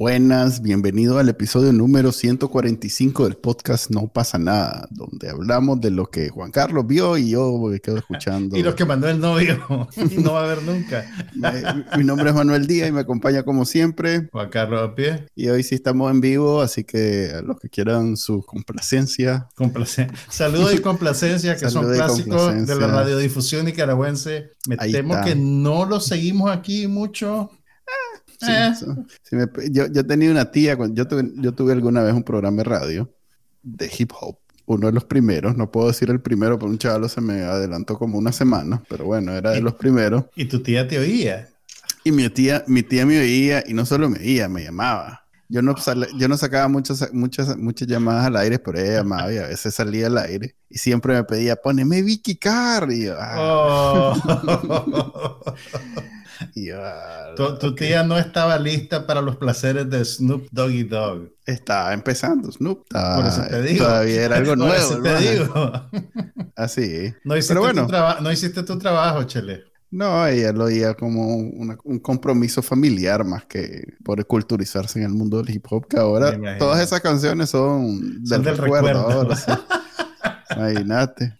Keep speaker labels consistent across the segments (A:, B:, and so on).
A: Buenas, bienvenido al episodio número 145 del podcast No pasa nada, donde hablamos de lo que Juan Carlos vio y yo me quedo escuchando.
B: y lo que mandó el novio y no va a haber nunca.
A: Mi nombre es Manuel Díaz y me acompaña como siempre.
B: Juan Carlos a pie.
A: Y hoy sí estamos en vivo, así que a los que quieran su complacencia.
B: Complacencia. Saludos y complacencia, que son clásicos de la radiodifusión nicaragüense. Me temo que no lo seguimos aquí mucho.
A: Eh. yo, yo, tenía una tía, yo tuve, yo tuve alguna vez un programa de radio de hip hop, uno de los primeros, no puedo decir el primero, pero un chaval se me adelantó como una semana, pero bueno, era de los primeros.
B: ¿Y tu tía te oía?
A: Y mi tía, mi tía me oía y no solo me oía, me llamaba. Yo no, yo no sacaba muchas, muchas, muchas llamadas al aire, pero ella llamaba y a veces salía al aire y siempre me pedía, poneme Vicky Carr. Y yo, ah.
B: oh. tu, tía no estaba lista para los placeres de Snoop Doggy Dog.
A: Estaba empezando Snoop.
B: Por eso te digo.
A: Todavía era algo nuevo. Por
B: eso te digo.
A: Así.
B: No hiciste, Pero bueno, tu no hiciste tu trabajo, Chele.
A: No, ella lo veía como un compromiso familiar más que por culturizarse en el mundo del hip hop, que ahora todas esas canciones son del, recuerdo. Imagínate.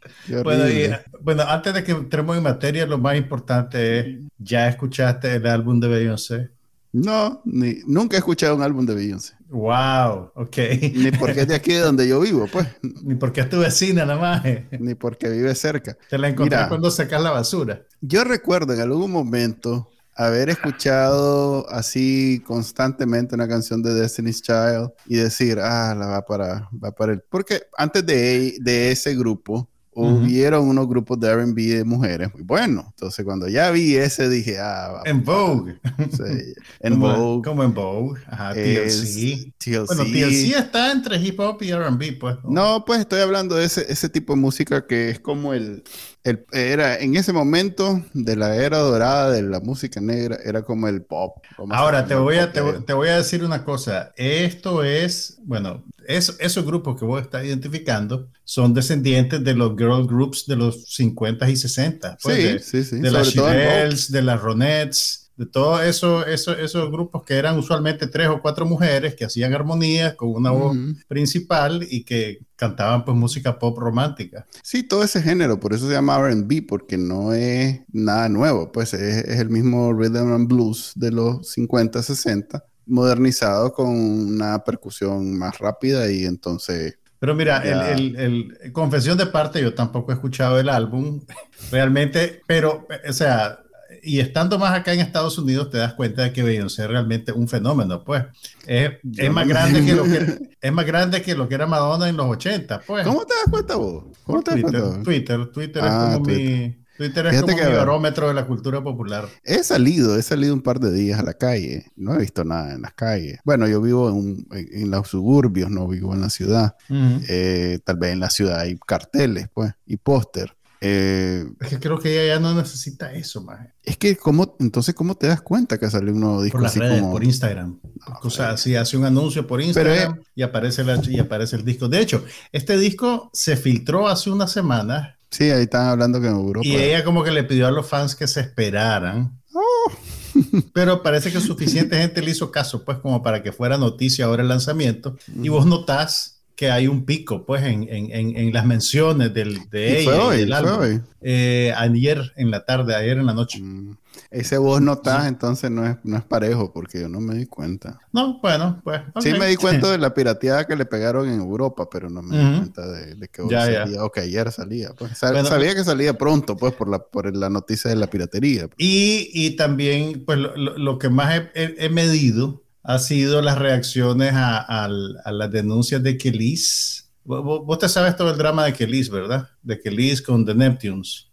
B: Bueno, antes de que entremos en materia, lo más importante es, ¿ya escuchaste el álbum de Beyoncé?
A: No, ni, nunca he escuchado un álbum de Beyoncé.
B: Wow, ok.
A: Ni porque es de aquí donde yo vivo, pues.
B: Ni porque es tu vecina nada más.
A: Ni porque vive cerca.
B: Te la encontré cuando sacas la basura.
A: Yo recuerdo en algún momento haber escuchado así constantemente una canción de Destiny's Child y decir, ah, la va para, va para el... Porque antes de, de ese grupo, hubieron unos grupos de RB de mujeres muy buenos. Entonces, cuando ya vi ese, dije, ah,
B: En Vogue.
A: Sí, en Vogue.
B: Como en Vogue. Ajá, TLC. TLC. Bueno, TLC está entre hip hop y RB, pues.
A: ¿no? pues estoy hablando de ese, ese tipo de música que es como el, el, era en ese momento de la era dorada de la música negra, era como el pop.
B: Ahora te voy, a, te, te, voy a decir una cosa. Esto es, bueno, es, esos grupos que vos estás identificando son descendientes de los girl groups de los 50 y 60.
A: Pues, sí, de, sí, sí.
B: De las Chirelles, de las Ronettes, de todos eso, eso, esos grupos que eran usualmente tres o cuatro mujeres que hacían armonías con una voz principal y que cantaban pues música pop romántica.
A: Sí, todo ese género, por eso se llama RB, porque no es nada nuevo, pues es, es, el mismo rhythm and blues de los 50, 60, modernizado con una percusión más rápida y entonces...
B: Pero mira, el, el, confesión de parte, yo tampoco he escuchado el álbum realmente, pero, o sea, y estando más acá en Estados Unidos te das cuenta de que Beyoncé es realmente un fenómeno, pues. Es, es más grande que lo que es más grande que lo que era Madonna en los 80, pues.
A: ¿Cómo te das cuenta vos? ¿Cómo te
B: Twitter, das cuenta? Twitter, Twitter es ah, como mi Twitter es como mi barómetro de la cultura popular.
A: He salido, he salido un par de días a la calle. No he visto nada en las calles. Bueno, yo vivo en, en los suburbios, no vivo en la ciudad. Eh, tal vez en la ciudad hay carteles, pues, y póster.
B: Eh, es que creo que ella ya no necesita eso, más.
A: Es que, ¿cómo, entonces, ¿cómo te das cuenta que salió un nuevo disco?
B: Por las redes, por Instagram. o sea, si hace un anuncio por Instagram y, aparece la, y aparece el disco. De hecho, este disco se filtró hace una semana.
A: Sí, ahí están hablando que en Europa.
B: Y ella como que le pidió a los fans que se esperaran. Oh. Pero parece que suficiente gente le hizo caso, pues, como para que fuera noticia ahora el lanzamiento. Y vos notás que hay un pico, pues, en, en, en las menciones del, de ella.
A: Hoy.
B: Eh, ayer en la tarde, ayer en la noche.
A: Mm. Ese voz no está, entonces no es, no es parejo, porque yo no me di cuenta.
B: No, bueno, pues.
A: Sí me di cuenta de la pirateada que le pegaron en Europa, pero no me di cuenta de, que hoy salía, o que ayer salía. Pues. sabía que salía pronto, pues, por la, por la noticia de la piratería. Pues.
B: Y, y también, pues, lo, lo que más he, he medido ha sido las reacciones a, las denuncias de Kelis. Vos, te sabes todo el drama de Kelis, ¿verdad? De Kelis con The Neptunes.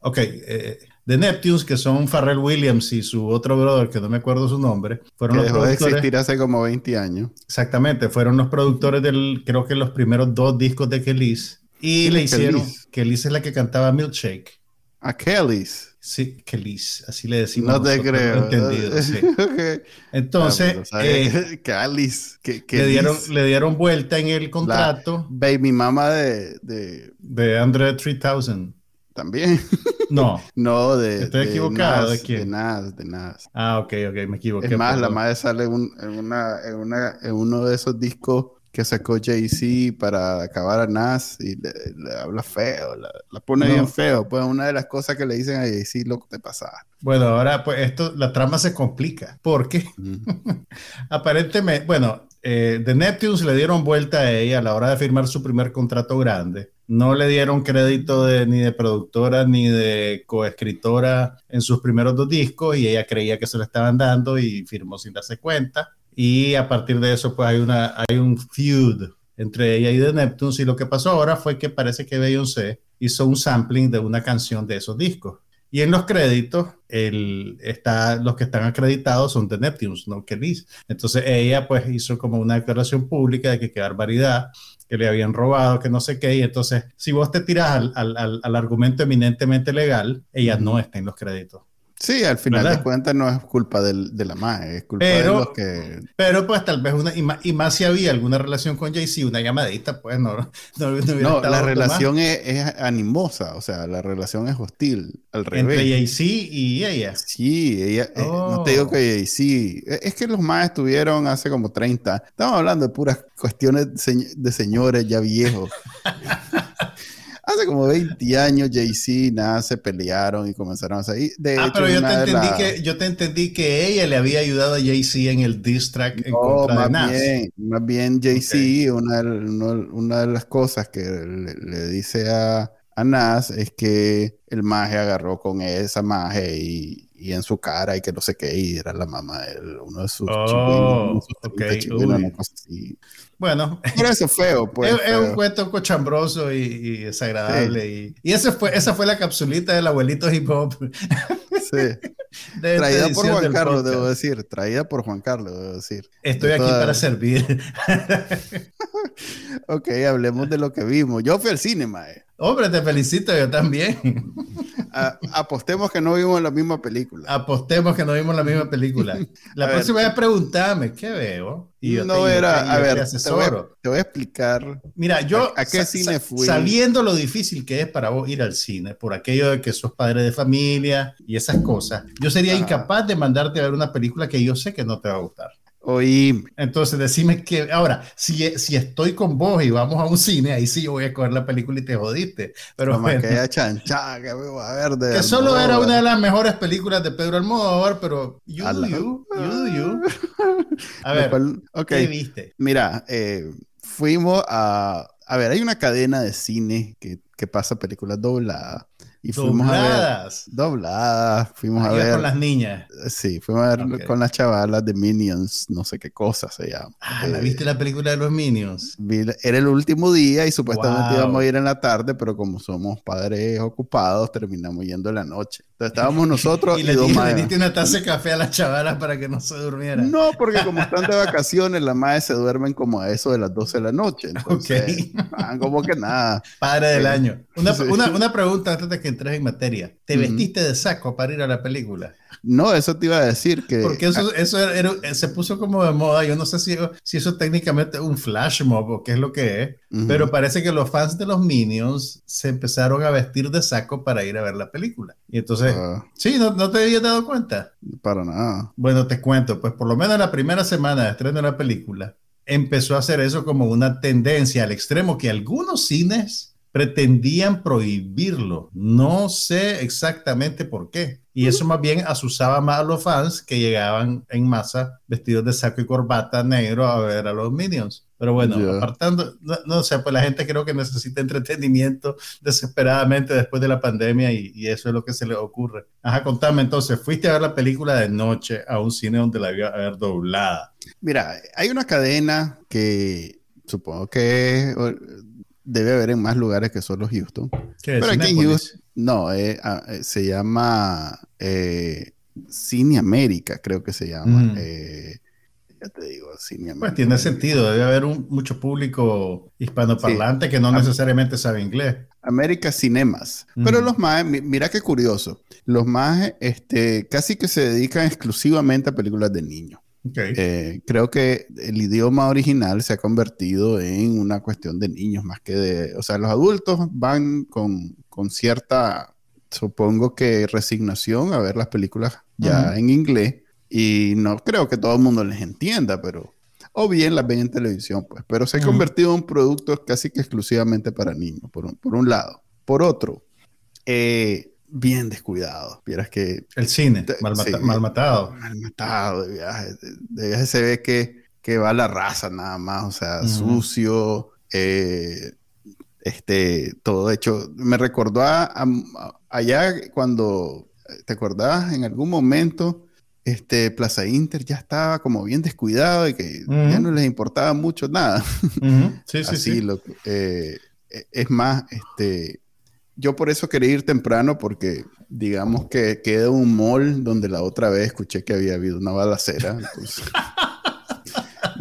B: Ok, eh, The Neptunes, que son Farrell Williams y su otro brother, que no me acuerdo su nombre, fueron
A: que dejó de existir hace como 20 años.
B: Exactamente, fueron los productores del, creo que los primeros dos discos de Kelis. Y
A: ¿Quién
B: le hicieron,
A: Kelis?
B: Kelis es la que cantaba Milkshake.
A: A Kellys.
B: Sí, Kelis, así le decimos.
A: No te
B: nosotros,
A: creo.
B: entendido, sí. Entonces,
A: Ah,
B: eh,
A: que- que Alice, que, que
B: le, dieron, le dieron vuelta en el contrato
A: baby mama de, de
B: de Andre 3000.
A: también.
B: No.
A: No, de.
B: Estoy
A: de
B: equivocado, ¿de quién?
A: De Nas, de Nas.
B: Ah, ok, ok, me equivoqué.
A: Es más, la madre sale un- en, una, en, una, en uno de esos discos que sacó Jay-Z para acabar a Nas y le, le habla feo, la, la pone
B: No.
A: bien feo. Pues una de las cosas que le dicen a Jay-Z, loco, te pasaba.
B: Bueno, ahora pues esto, la trama se complica porque aparentemente, bueno, eh, The Neptunes le dieron vuelta a ella a la hora de firmar su primer contrato grande. No le dieron crédito de- ni de productora ni de coescritora en sus primeros dos discos y ella creía que se lo estaban dando y firmó sin darse cuenta. Y a partir de eso, pues hay, una, hay un feud entre ella y The Neptunes. Y lo que pasó ahora fue que parece que Beyoncé hizo un sampling de una canción de esos discos. Y en los créditos, el, está, los que están acreditados son The Neptunes, no Kelis. Entonces ella pues hizo como una declaración pública de que qué barbaridad, que le habían robado, que no sé qué. Y entonces, si vos te tiras al, al- al- al argumento eminentemente legal, ella no está en los créditos.
A: Sí, al final
B: ¿Verdad?
A: de cuentas no es culpa del- de la madre, es culpa
B: Pero-
A: de los que...
B: Pero pues tal vez una, y más, y más si había alguna relación con Jay-Z, una llamadita, pues no, no, no hubiera
A: No, la relación es, es animosa, o sea, la relación es hostil, al
B: entre
A: revés.
B: Jay-Z y ella.
A: Sí, ella, eh, no te
B: Oh.
A: digo que sí, es que los más estuvieron hace como 30, estamos hablando de puras cuestiones de, señ- de señores ya viejos. hace como 20 años Jay-Z y nada se pelearon y comenzaron a salir. De
B: Ah,
A: hecho,
B: pero yo te,
A: de
B: entendí que, yo te entendí que ella le había ayudado a Jay-Z en el diss track en
A: No,
B: contra de
A: más
B: Nas.
A: bien, más bien Jay-Z, una, de- una de las cosas que le, le dice a, a Nas es que el maje agarró con esa maje y, y en su cara y que no sé qué, y era la mamá de uno de sus
B: Oh,
A: chigüenos, uno de sus
B: ok,
A: 30 chigüenos,
B: uy.
A: una cosa así.
B: Bueno,
A: Por eso es feo, pues.
B: es, es un cuento cochambroso y, y desagradable. Y, y ese fue, esa fue la capsulita del abuelito hip hop.
A: Sí.
B: de
A: Traída por Juan Carlos,
B: podcast.
A: debo decir. Traída por Juan Carlos, debo decir.
B: Estoy
A: de
B: aquí
A: toda-
B: para servir.
A: Ok, hablemos de lo que vimos. Yo fui al cine, mae.
B: Hombre, te felicito, yo también.
A: A- apostemos que no vimos la misma película.
B: Apostemos que no vimos la misma película. La
A: A ver.
B: próxima vez a preguntarme, ¿qué veo? Y yo
A: no
B: te-
A: era,
B: yo
A: a
B: te
A: ver, te voy a, te voy a explicar.
B: Mira, yo
A: ¿A- a qué cine fui?
B: sabiendo lo difícil que es para vos ir al cine, por aquello de que sos padre de familia y esas cosas, yo sería
A: Ajá.
B: incapaz de mandarte a ver una película que yo sé que no te va a gustar.
A: Oí,
B: Entonces, decime que ahora, si, si estoy con vos y vamos a un cine, ahí sí yo voy a coger la película y te jodiste. Pero bueno,
A: que chanchada, que vamos a ver de
B: que solo era una de las mejores películas de Pedro Almodóvar, pero you do you, you do you. A ver,
A: cual- ok,
B: ¿qué viste?
A: mira, eh, fuimos a... A ver, hay una cadena de cine que, que pasa películas dobladas. Y fuimos a ver...
B: Dobladas.
A: Dobladas, fuimos a ver...
B: con las niñas.
A: Sí, fuimos a ver con las chavalas de Minions, no sé qué cosa se llama.
B: Ah, ¿la
A: Eh,
B: viste la película de los Minions?
A: Vi- Era el último día y supuestamente
B: Wow.
A: íbamos a ir en la tarde, pero como somos padres ocupados, terminamos yendo en la noche. Entonces estábamos nosotros
B: Y
A: y,
B: le,
A: dos
B: le diste una taza de café a las chavalas para que no se durmieran.
A: No, porque como están de vacaciones, las madres se duermen como a eso de las 12 de la noche. Entonces, van como que nada.
B: Padre del año. Una,
A: Sí.
B: una- una pregunta antes de que entres en materia. ¿Te vestiste de saco para ir a la película?
A: No, eso te iba a decir que.
B: Porque eso, eso era- era- se puso como de moda. Yo no sé si, si eso técnicamente es un flash mob o qué es lo que es. Pero parece que los fans de los Minions se empezaron a vestir de saco para ir a ver la película. Y entonces,
A: Ah,
B: sí, ¿no, no te habías dado cuenta?
A: para nada.
B: Bueno, te cuento, pues por lo menos la primera semana de estreno de la película empezó a hacer eso como una tendencia al extremo que algunos cines pretendían prohibirlo. No sé exactamente por qué. Y eso más bien asusaba más a los fans que llegaban en masa vestidos de saco y corbata negro a ver a los Minions. Pero bueno, apartando, no, no sé, pues la gente creo que necesita entretenimiento desesperadamente después de la pandemia y, y eso es lo que se le ocurre. Ajá, contame entonces, fuiste a ver la película de noche a un cine donde la iba a ver doblada.
A: Mira, hay una cadena que supongo que debe haber en más lugares que solo Houston.
B: ¿Qué es?
A: Pero aquí en? Houston, no, eh, ah, eh, se llama eh, Cine América, creo que se llama.
B: Mm.
A: Eh, ya te digo, cine
B: Pues tiene sentido, debe haber un, mucho público hispanoparlante que no necesariamente sabe inglés.
A: América Cinemas. Pero los más, mira qué curioso, los más este, casi que se dedican exclusivamente a películas de niños. Eh, creo que el idioma original se ha convertido en una cuestión de niños más que de, o sea, los adultos van con, con cierta, supongo que resignación a ver las películas ya en inglés y no creo que todo el mundo les entienda, pero o bien las ven en televisión, pues, pero se ha convertido en un producto casi que exclusivamente para niños, por un, por un lado. Por otro, eh, bien descuidado. Vieras que...
B: El cine, mal, matado.
A: Mal matado de viaje. De, viaje se ve que, que, va la raza nada más, o sea, sucio, eh, este, todo hecho. Me recordó a, allá cuando, ¿te acordás? En algún momento, este, Plaza Inter ya estaba como bien descuidado y que ya no les importaba mucho nada. Sí, sí, sí. Lo, eh, es más, este yo por eso quería ir temprano porque digamos que queda un mall donde la otra vez escuché que había habido una balacera.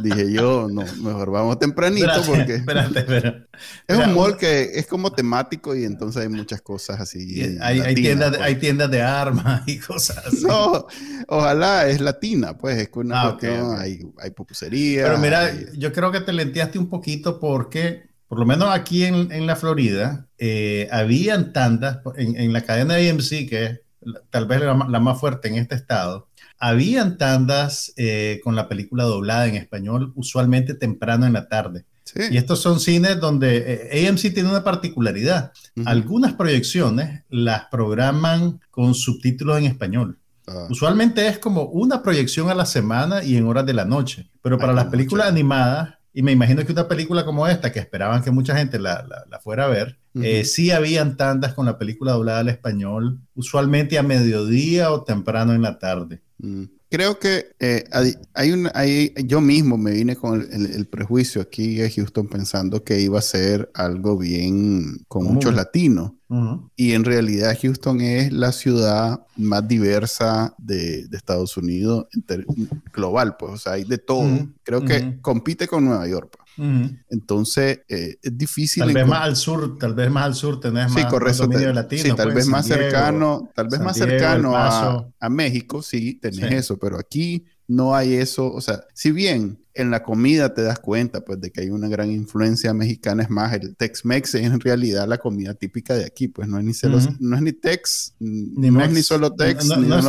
A: dije yo, no, mejor vamos tempranito porque espérate, espérate. es un mall que es como temático y entonces hay muchas cosas así.
B: Hay, hay, tiendas, pues. hay tiendas de armas y cosas así.
A: No, ojalá es latina, pues es que una ah, hay, hay pupusería.
B: Pero mira, yo creo que te lenteaste un poquito porque por lo menos aquí en, la Florida, eh, habían tandas, en, la cadena AMC, que es tal vez la, más fuerte en este estado, habían tandas eh, con la película doblada en español, usualmente temprano en la tarde. Y estos son cines donde eh, AMC tiene una particularidad. Algunas proyecciones las programan con subtítulos en español. Ah. Usualmente es como una proyección a la semana y en horas de la noche. Pero para las películas animadas, y me imagino que una película como esta, que esperaban que mucha gente la, fuera a ver, eh, sí habían tandas con la película doblada al español, usualmente a mediodía o temprano en la tarde.
A: Mm creo que eh, hay un, hay, yo mismo me vine con el, prejuicio aquí a Houston pensando que iba a ser algo bien con muchos latinos. Y en realidad Houston es la ciudad más diversa de, Estados Unidos global, pues, o sea, hay de todo. Creo que compite con Nueva York. Pues. Entonces, eh, es difícil.
B: Tal vez más al sur, tal vez más al sur tenés más
A: correcto, dominio latino. Sí, tal pues, vez más cercano, tal vez más cercano a, México, sí, tenés eso, pero aquí no hay eso. O sea, si bien en la comida te das cuenta, pues, de que hay una gran influencia mexicana, es más, el Tex-Mex es en realidad la comida típica de aquí, pues, no es ni, no es ni Tex, ni no es ni solo Tex,
B: no,
A: ni
B: no, es,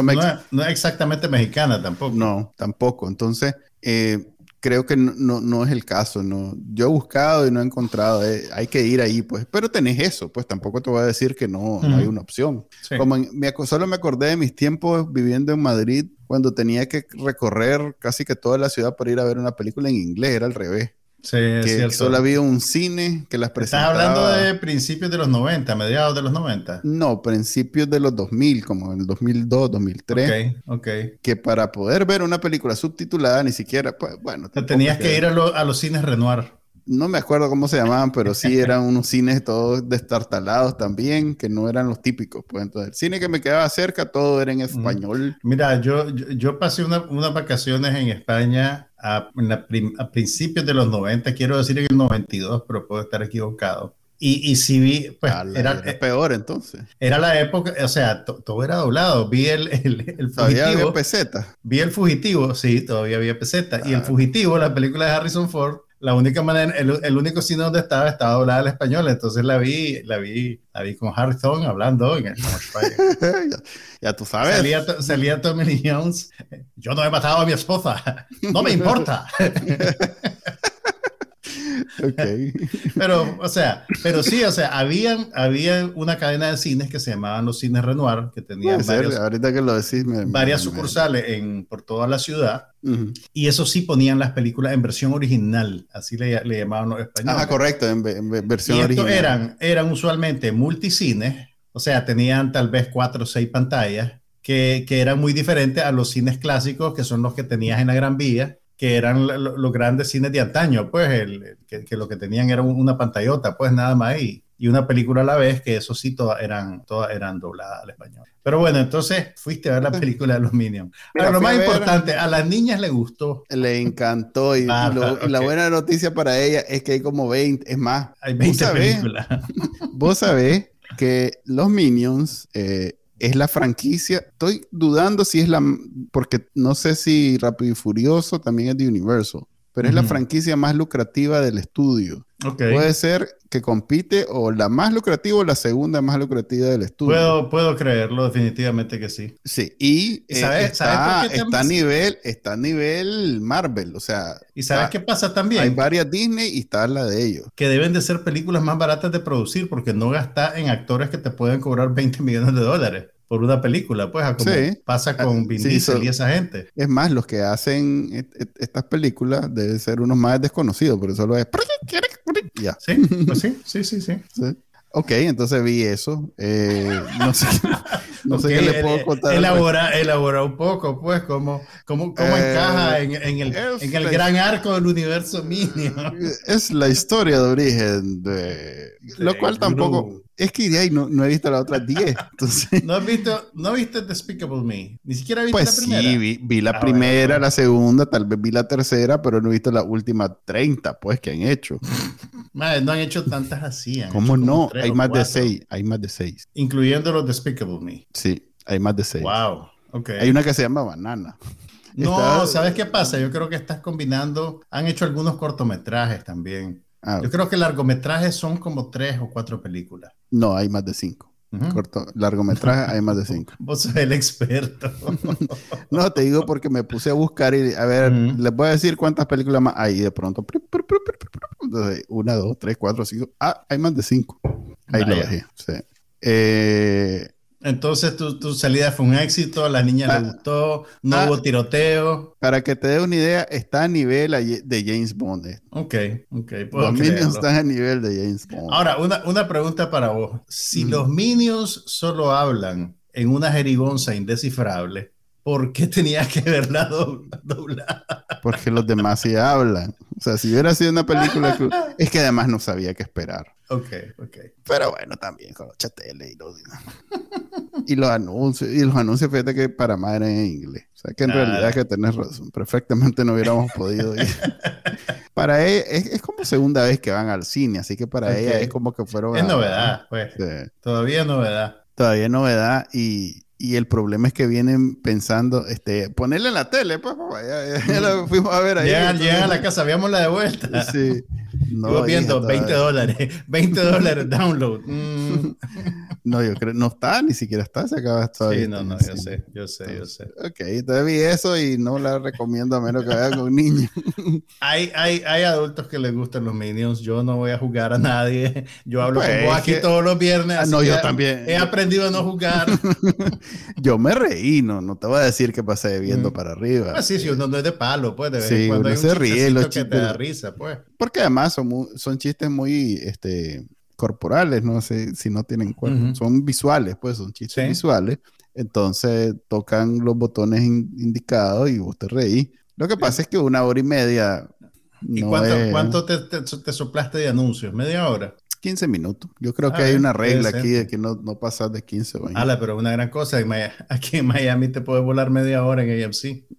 B: no, es, exactamente mexicana tampoco.
A: No, tampoco. Entonces, eh, creo que no, no, es el caso. No. Yo he buscado y no he encontrado. Eh, hay que ir ahí, pues. Pero tenés eso, pues tampoco te voy a decir que no, no hay una opción. Como me, solo me acordé de mis tiempos viviendo en Madrid cuando tenía que recorrer casi que toda la ciudad para ir a ver una película en inglés. Era al revés.
B: Sí, es
A: que solo había un cine que las presentaba.
B: ¿Estás hablando de principios de los 90, mediados de los 90?
A: No, principios de los 2000, como en el 2002, 2003.
B: Ok, ok.
A: Que para poder ver una película subtitulada ni siquiera, pues bueno.
B: Te tenías que, ir a, a, los cines Renoir
A: no me acuerdo cómo se llamaban, pero sí eran unos cines todos destartalados también, que no eran los típicos. Pues entonces, el cine que me quedaba cerca, todo era en español.
B: Mira, yo, yo, pasé unas vacaciones en España a, principios de los 90, quiero decir en el 92, pero puedo estar equivocado. Y, y si vi, pues
A: era, peor entonces.
B: Era la época, o sea, todo era doblado. Vi el, el, el
A: fugitivo. había peseta.
B: Vi el fugitivo, sí, todavía había peseta. Y el fugitivo, la película de Harrison Ford, la única manera, el, único cine donde estaba estaba doblada al español, entonces la vi, la vi, la vi con Harrison hablando en el
A: ya, ya, tú sabes.
B: Salía, salía Tommy Jones, yo no he matado a mi esposa, no me importa.
A: Okay.
B: Pero, o sea, pero sí, o sea, habían, había una cadena de cines que se llamaban los cines Renoir, que tenían
A: ahorita que lo decís,
B: varias sucursales En, por toda la ciudad. Y eso sí ponían las películas en versión original, así le, le llamaban los españoles.
A: Ah, correcto, en, versión y
B: original. Eran, eran usualmente multicines, o sea, tenían tal vez cuatro o seis pantallas, que, que eran muy diferentes a los cines clásicos, que son los que tenías en la Gran Vía que eran los grandes cines de antaño, pues, el, que, lo que tenían era una pantallota, pues, nada más, y, y una película a la vez, que eso sí, todas eran, todas eran dobladas al español. Pero bueno, entonces fuiste a ver la película de los Minions. Pero lo más importante, a las niñas le gustó.
A: Le encantó. Y,
B: Ah,
A: lo-
B: ok.
A: y la buena noticia para ella es que hay como 20, es más,
B: Hay
A: vos
B: 20
A: sabés-
B: películas.
A: Vos sabés que los Minions eh, es la franquicia. Estoy dudando si es la. Porque no sé si Rápido y Furioso también es de Universal. Pero es la franquicia más lucrativa del estudio. Puede ser que compite o la más lucrativa o la segunda más lucrativa del estudio.
B: Puedo, puedo creerlo, definitivamente que sí.
A: Sí, y
B: ¿Y
A: eh,
B: sabes-
A: está,
B: sabes
A: está a nivel, está a nivel Marvel. O sea,
B: ¿Y sabes
A: ah,
B: qué pasa
A: hay
B: también?
A: varias Disney y está la de ellos.
B: Que deben de ser películas más baratas de producir porque no gastas en actores que te pueden cobrar 20 millones de dólares por una película, pues, a como
A: Sí.
B: pasa con
A: Ah,
B: Vin
A: sí,
B: Diesel
A: so-
B: y esa gente.
A: Es más, los que hacen et- et- estas películas deben ser unos más desconocidos, pero solo es. Ya.
B: Sí, pues sí, sí, sí, sí.
A: sí. Ok, entonces vi eso. Eh, no sé, no sé qué le puedo contar.
B: Elabora, elabora un poco, pues, cómo, cómo, cómo
A: Eh,
B: encaja en, en el, en el
A: la-
B: gran arco del universo Minion.
A: Es la historia de origen de. Lo cual tampoco. Es que de ahí no, no he visto las otras 10. Entonces.
B: ¿No has visto, no viste Despicable Me? Ni siquiera viste
A: Pues
B: la primera.
A: sí, vi, vi la
B: Ah,
A: primera,
B: bueno.
A: la segunda, tal vez vi la tercera, pero no he visto las últimas 30, pues, que han hecho.
B: Madre, no han hecho tantas así. han
A: ¿Cómo no? Hay más de
B: cuatro,
A: 6, hay más de 6.
B: Incluyendo los Despicable Me.
A: Sí, hay más de 6.
B: Wow. Ok.
A: Hay una que se llama Banana.
B: No,
A: Está-
B: ¿sabes qué pasa? Yo creo que estás combinando. Han hecho algunos cortometrajes también.
A: Ah,
B: Yo creo que largometrajes son como tres o cuatro películas.
A: no, hay más de 5.
B: Ujú.
A: Corto, largometraje hay más de 5.
B: Vos sos el experto.
A: No, te digo porque me puse a buscar y a ver,
B: Ujú.
A: les voy a decir cuántas películas más hay y de pronto. entonces, una, dos, tres, cuatro, cinco. Ah, hay más de 5. Ahí lo dejé. Sí. Eh,
B: Entonces tu, tu salida fue un éxito, a la niña
A: Ah.
B: le gustó, no
A: Ah.
B: hubo tiroteo.
A: para que te dé una idea, está a nivel de James Bond.
B: Ok, ok, puedo
A: Los Minions
B: creerlo.
A: están a nivel de James Bond.
B: Ahora, una, una pregunta para vos. Si
A: Mm.
B: los Minions solo hablan en una jerigonza indescifrable, ¿por qué tenías que verla do- doblada?
A: Porque los demás sí hablan. O sea, si hubiera sido una película que... Es que además no sabía qué esperar.
B: Ok, ok.
A: Pero bueno, también con los chateles y los... Y los anuncios. Y los anuncios, fíjate que para eran en inglés. O sea, que en
B: Ah.
A: realidad que tenés razón. Perfectamente no hubiéramos podido ir. Para ella, es, es como segunda vez que van al cine. Así que para
B: Ok.
A: ella es como que fueron...
B: Es
A: a-
B: novedad, pues.
A: Sí.
B: Todavía es novedad.
A: Todavía es novedad y, y el problema es que vienen pensando, este, ponerle en la tele, pues, ya, ya- la fuimos a ver ahí.
B: Llegan,
A: entonces-
B: llegan a la casa, veámosla de vuelta.
A: Sí. No,
B: Estuvo viendo
A: hija,
B: 20
A: todavía-
B: dólares, 20 dólares download. Mm.
A: No, yo creo, no está, ni siquiera está, se acaba todavía.
B: Sí, no, no, yo sé, yo sé, yo sé.
A: Ok, entonces vi eso y no la recomiendo a menos que vaya con niños.
B: Hay, hay, hay adultos que les gustan los Minions. Yo no voy a jugar a nadie. Yo hablo
A: Pues,
B: con vos aquí
A: que-
B: todos los viernes.
A: Ah, no, yo
B: que
A: también.
B: He aprendido a no jugar.
A: Yo me reí, no, no te voy a decir que pasé viendo
B: Mm.
A: para arriba.
B: Ah, sí, si uno no es de palo, pues de vez
A: Sí,
B: cuando
A: uno
B: hay un
A: se ríe, los
B: que te
A: chistes-
B: da risa, pues.
A: Porque además son, mu- son chistes muy este, corporales, no sé si no tienen cuerpo. Son visuales, pues son chistes
B: Sí.
A: visuales. Entonces tocan los botones in- indicados y vos te reís. Lo que pasa es que una hora y media.
B: ¿Y
A: no
B: cuánto,
A: es
B: cuánto te, te- te soplaste de anuncios? ¿Media hora?
A: 15 minutos. Yo creo
B: Ah,
A: que hay una regla aquí de que no, no pasas de 15 o 20.
B: Ala, pero una gran cosa. Aquí en Miami te puedes volar media hora en AMC.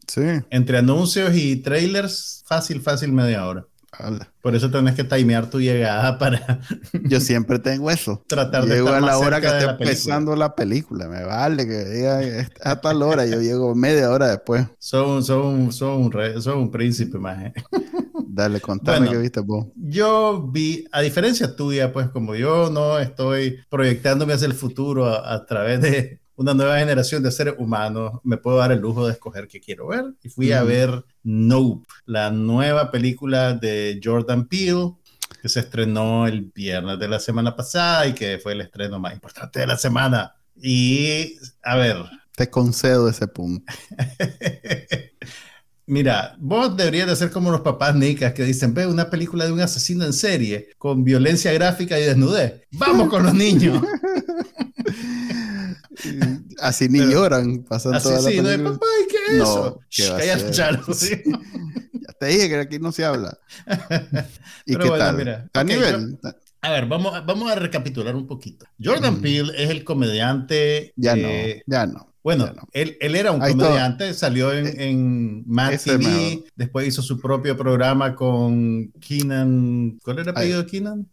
A: Sí,
B: Entre anuncios y trailers, fácil, fácil media hora.
A: ala.
B: Por eso tenés que timear tu llegada para
A: Yo siempre tengo eso.
B: tratar de
A: Llego
B: estar
A: a la
B: más
A: hora que esté empezando la película. Me vale que diga "Es a tal hora. Yo llego media hora después.
B: Son, son, son, un re- son un príncipe, más.
A: Dale, contame
B: Bueno.
A: qué viste vos.
B: Yo vi, a diferencia tuya, pues como yo no estoy proyectándome hacia el futuro a, a través de una nueva generación de seres humanos, me puedo dar el lujo de escoger qué quiero ver. Y fui a
A: Ujú.
B: ver Nope, la nueva película de Jordan Peele, que se estrenó el viernes de la semana pasada y que fue el estreno más importante de la semana. Y, a ver,
A: Te concedo ese punto.
B: Mira, vos deberías de ser como los papás nicas que dicen, ve una película de un asesino en serie con violencia gráfica y desnudez. Vamos con los niños.
A: Así ni
B: Pero-
A: lloran. Pasan
B: Así
A: toda la
B: sí, no
A: película.
B: papá, ¿y qué es
A: No,
B: eso?
A: ¿qué
B: Shh? Chalo.
A: Sí. Ya te dije que aquí no se habla. ¿Y
B: Pero
A: qué
B: bueno,
A: tal?
B: mira,
A: ¿A nivel?
B: A ver, vamos, a- vamos a recapitular un poquito. Jordan
A: Mm.
B: Peele es el comediante.
A: Ya
B: eh,
A: no, ya no.
B: Bueno,
A: no.
B: él, él era un
A: Ahí
B: comediante, salió en,
A: Eh,
B: en Mad TV, después hizo su propio programa con Keenan. ¿Cuál era el apellido de Keenan?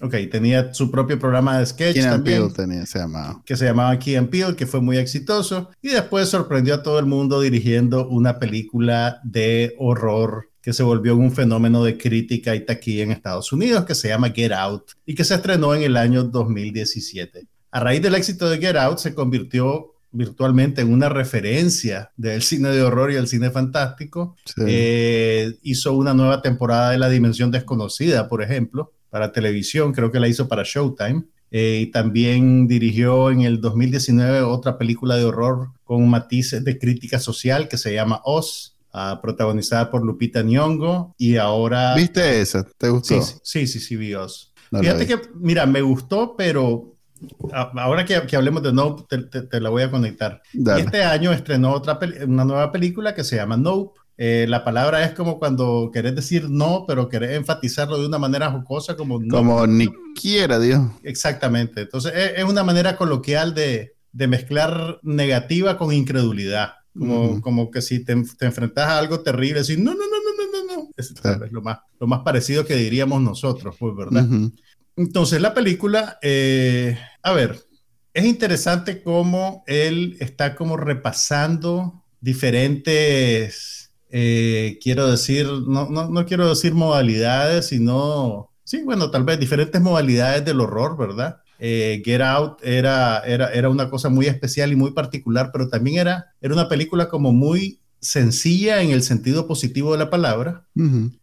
B: Ok, tenía su propio programa de sketch
A: Keenan
B: también.
A: Peele tenía, se llamaba.
B: que se llamaba Key and Peele, que fue muy exitoso, y después sorprendió a todo el mundo dirigiendo una película de horror que se volvió un fenómeno de crítica y taquilla en Estados Unidos, que se llama Get Out, y que se estrenó en el año 2017. A raíz del éxito de Get Out, se convirtió virtualmente en una referencia del cine de horror y el cine fantástico,
A: Sí.
B: eh, hizo una nueva temporada de La Dimensión Desconocida, por ejemplo, para televisión, creo que la hizo para Showtime. Eh, y también dirigió en el 2019 otra película de horror con matices de crítica social que se llama Oz, ah, protagonizada por Lupita Nyong'o. Y ahora...
A: ¿Viste esa? ¿Te gustó?
B: Sí, sí, sí, sí, vi Oz.
A: No
B: Fíjate
A: vi.
B: que, mira, me gustó, pero ahora que, que hablemos de Nope, te, te- te la voy a conectar.
A: Dale.
B: este año estrenó otra una nueva película que se llama Nope. Eh, la palabra es como cuando querés decir no, pero querés enfatizarlo de una manera jocosa, como no.
A: Como ni quiera, Dios.
B: Exactamente. Entonces, es, es una manera coloquial de, de mezclar negativa con incredulidad. Como,
A: Ujú.
B: como que si te, te enfrentas a algo terrible, decir no, no, no, no, no, no, no. Es tal vez lo más, lo más parecido que diríamos nosotros, pues, ¿verdad?
A: Ujú.
B: Entonces, la película, eh, a ver, es interesante cómo él está como repasando diferentes, eh, quiero decir, no, no, no quiero decir modalidades, sino, sí, bueno, tal vez diferentes modalidades del horror, ¿verdad? Eh, Get Out era, era, era una cosa muy especial y muy particular, pero también era, era una película como muy sencilla en el sentido positivo de la palabra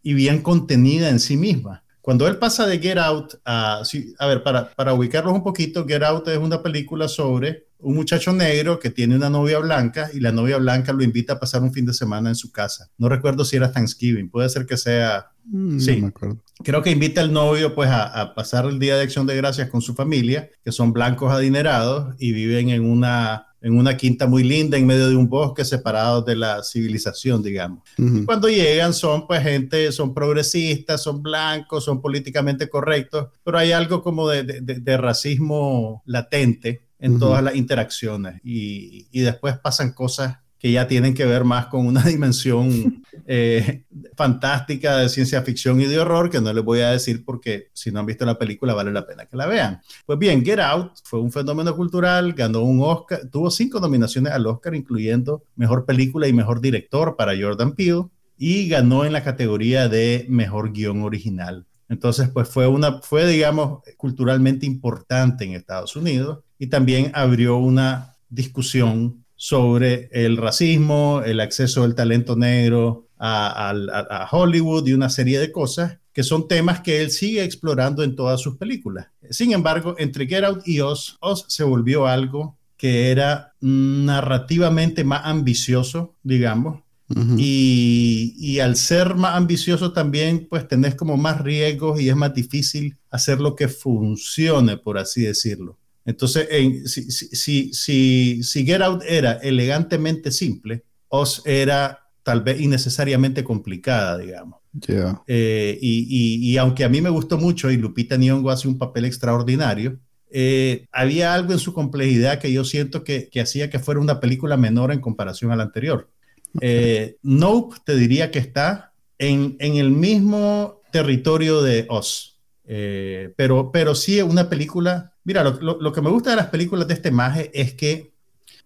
B: y bien contenida en sí misma. Cuando él pasa de Get Out a, sí, a ver, para, para ubicarlos un poquito, Get Out es una película sobre un muchacho negro que tiene una novia blanca y la novia blanca lo invita a pasar un fin de semana en su casa. No recuerdo si era Thanksgiving, puede ser que sea,
A: Mm,
B: Sí.
A: No me acuerdo.
B: creo que invita al novio pues a, a pasar el Día de Acción de Gracias con su familia, que son blancos adinerados y viven en una, en una quinta muy linda en medio de un bosque separados de la civilización, digamos.
A: Ujú.
B: Cuando llegan son pues gente, son progresistas, son blancos, son políticamente correctos, pero hay algo como de, de- racismo latente en todas las interacciones y, y después pasan cosas que ya tienen que ver más con una dimensión eh, fantástica de ciencia ficción y de horror, que no les voy a decir porque si no han visto la película vale la pena que la vean. Pues bien, Get Out fue un fenómeno cultural, ganó un Oscar, tuvo cinco nominaciones al Oscar, incluyendo Mejor Película y Mejor Director para Jordan Peele, y ganó en la categoría de Mejor Guión Original. Entonces, pues fue una, fue, digamos, culturalmente importante en Estados Unidos y también abrió una discusión sobre el racismo, el acceso del talento negro a, a- a Hollywood y una serie de cosas que son temas que él sigue explorando en todas sus películas. Sin embargo, entre Get Out y Oz, Oz se volvió algo que era narrativamente más ambicioso, digamos, y al ser más ambicioso también, pues tenés como más riesgos y es más difícil hacer lo que funcione, por así decirlo. Entonces, en- si, si, si, si, Get Out era elegantemente simple, Oz era tal vez innecesariamente complicada, digamos. Eh, y, y- y aunque a mí me gustó mucho y Lupita Nyong'o hace un papel extraordinario, eh, había algo en su complejidad que yo siento que, que hacía que fuera una película menor en comparación a la anterior. Eh, Nope te diría que está en, en el mismo territorio de Oz, pero, pero sí es una película. Mira, lo, lo- lo que me gusta de las películas de este maje es que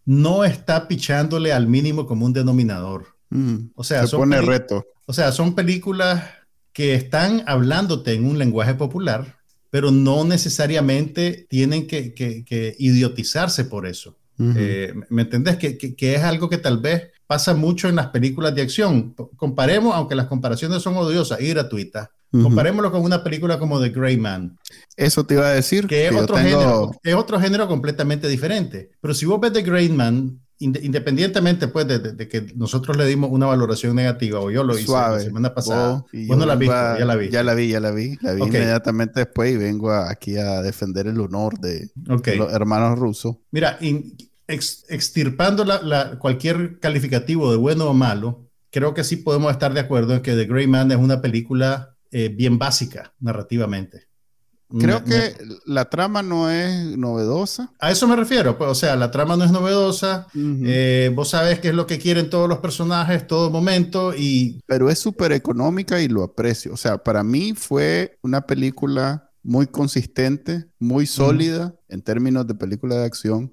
B: no está pichándole al mínimo común denominador.
A: Mm.
B: O sea,
A: Se
B: son
A: pone reto.
B: o sea, son películas que están hablándote en un lenguaje popular, pero no necesariamente tienen que, que- que idiotizarse por eso. Eh, ¿Me entendés? Que, que- que es algo que tal vez pasa mucho en las películas de acción. Comparemos, aunque las comparaciones son odiosas y gratuitas,
A: Ujú.
B: comparémoslo con una película como The Gray Man,
A: Eso te iba a decir.
B: que es otro,
A: tengo-
B: género, es otro género completamente diferente. Pero si vos ves The Great Man, inde- independientemente pues, de, de- de que nosotros le dimos una valoración negativa, o yo lo hice
A: Suave.
B: la semana pasada,
A: Vos
B: no la
A: iba-
B: ya la vi.
A: Ya la vi, ya la vi. La vi inmediatamente después y vengo a- aquí a defender el honor de los hermanos rusos.
B: Mira, in- ex- extirpando la- la- cualquier calificativo de bueno o malo, creo que sí podemos estar de acuerdo en que The Great Man es una película eh, bien básica narrativamente.
A: Creo que la trama no es novedosa.
B: A eso me refiero, pues, o sea, la trama no es novedosa, eh, vos sabes qué es lo que quieren todos los personajes, todo momento, y...
A: Pero es súper económica y lo aprecio. O sea, para mí fue una película muy consistente, muy sólida en términos de película de acción,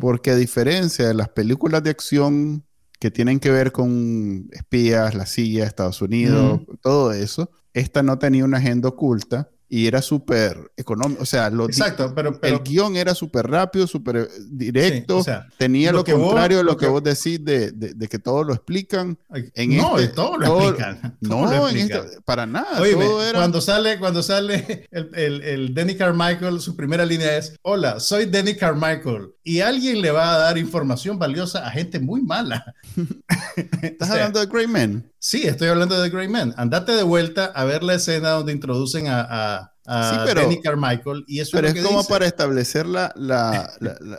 A: porque a diferencia de las películas de acción que tienen que ver con espías, la CIA, Estados Unidos, todo eso, esta no tenía una agenda oculta y era súper económico. O sea, lo
B: Exacto, pero,
A: el guion era súper rápido, súper eh, directo. tenía lo, contrario de lo, que, vos decís de, de, que todo lo explican.
B: En no, este, todo lo explican.
A: no, En este, para nada.
B: cuando sale, cuando sale el, el, el, Danny Carmichael, su primera línea es: Hola, soy Danny Carmichael. Y alguien le va a dar información valiosa a gente muy mala.
A: ¿Estás hablando de Grey Man?
B: Sí, estoy hablando de Grey Man. Andate de vuelta a ver la escena donde introducen a, a, Danny Carmichael. Y eso
A: pero
B: es,
A: como para establecer la, la,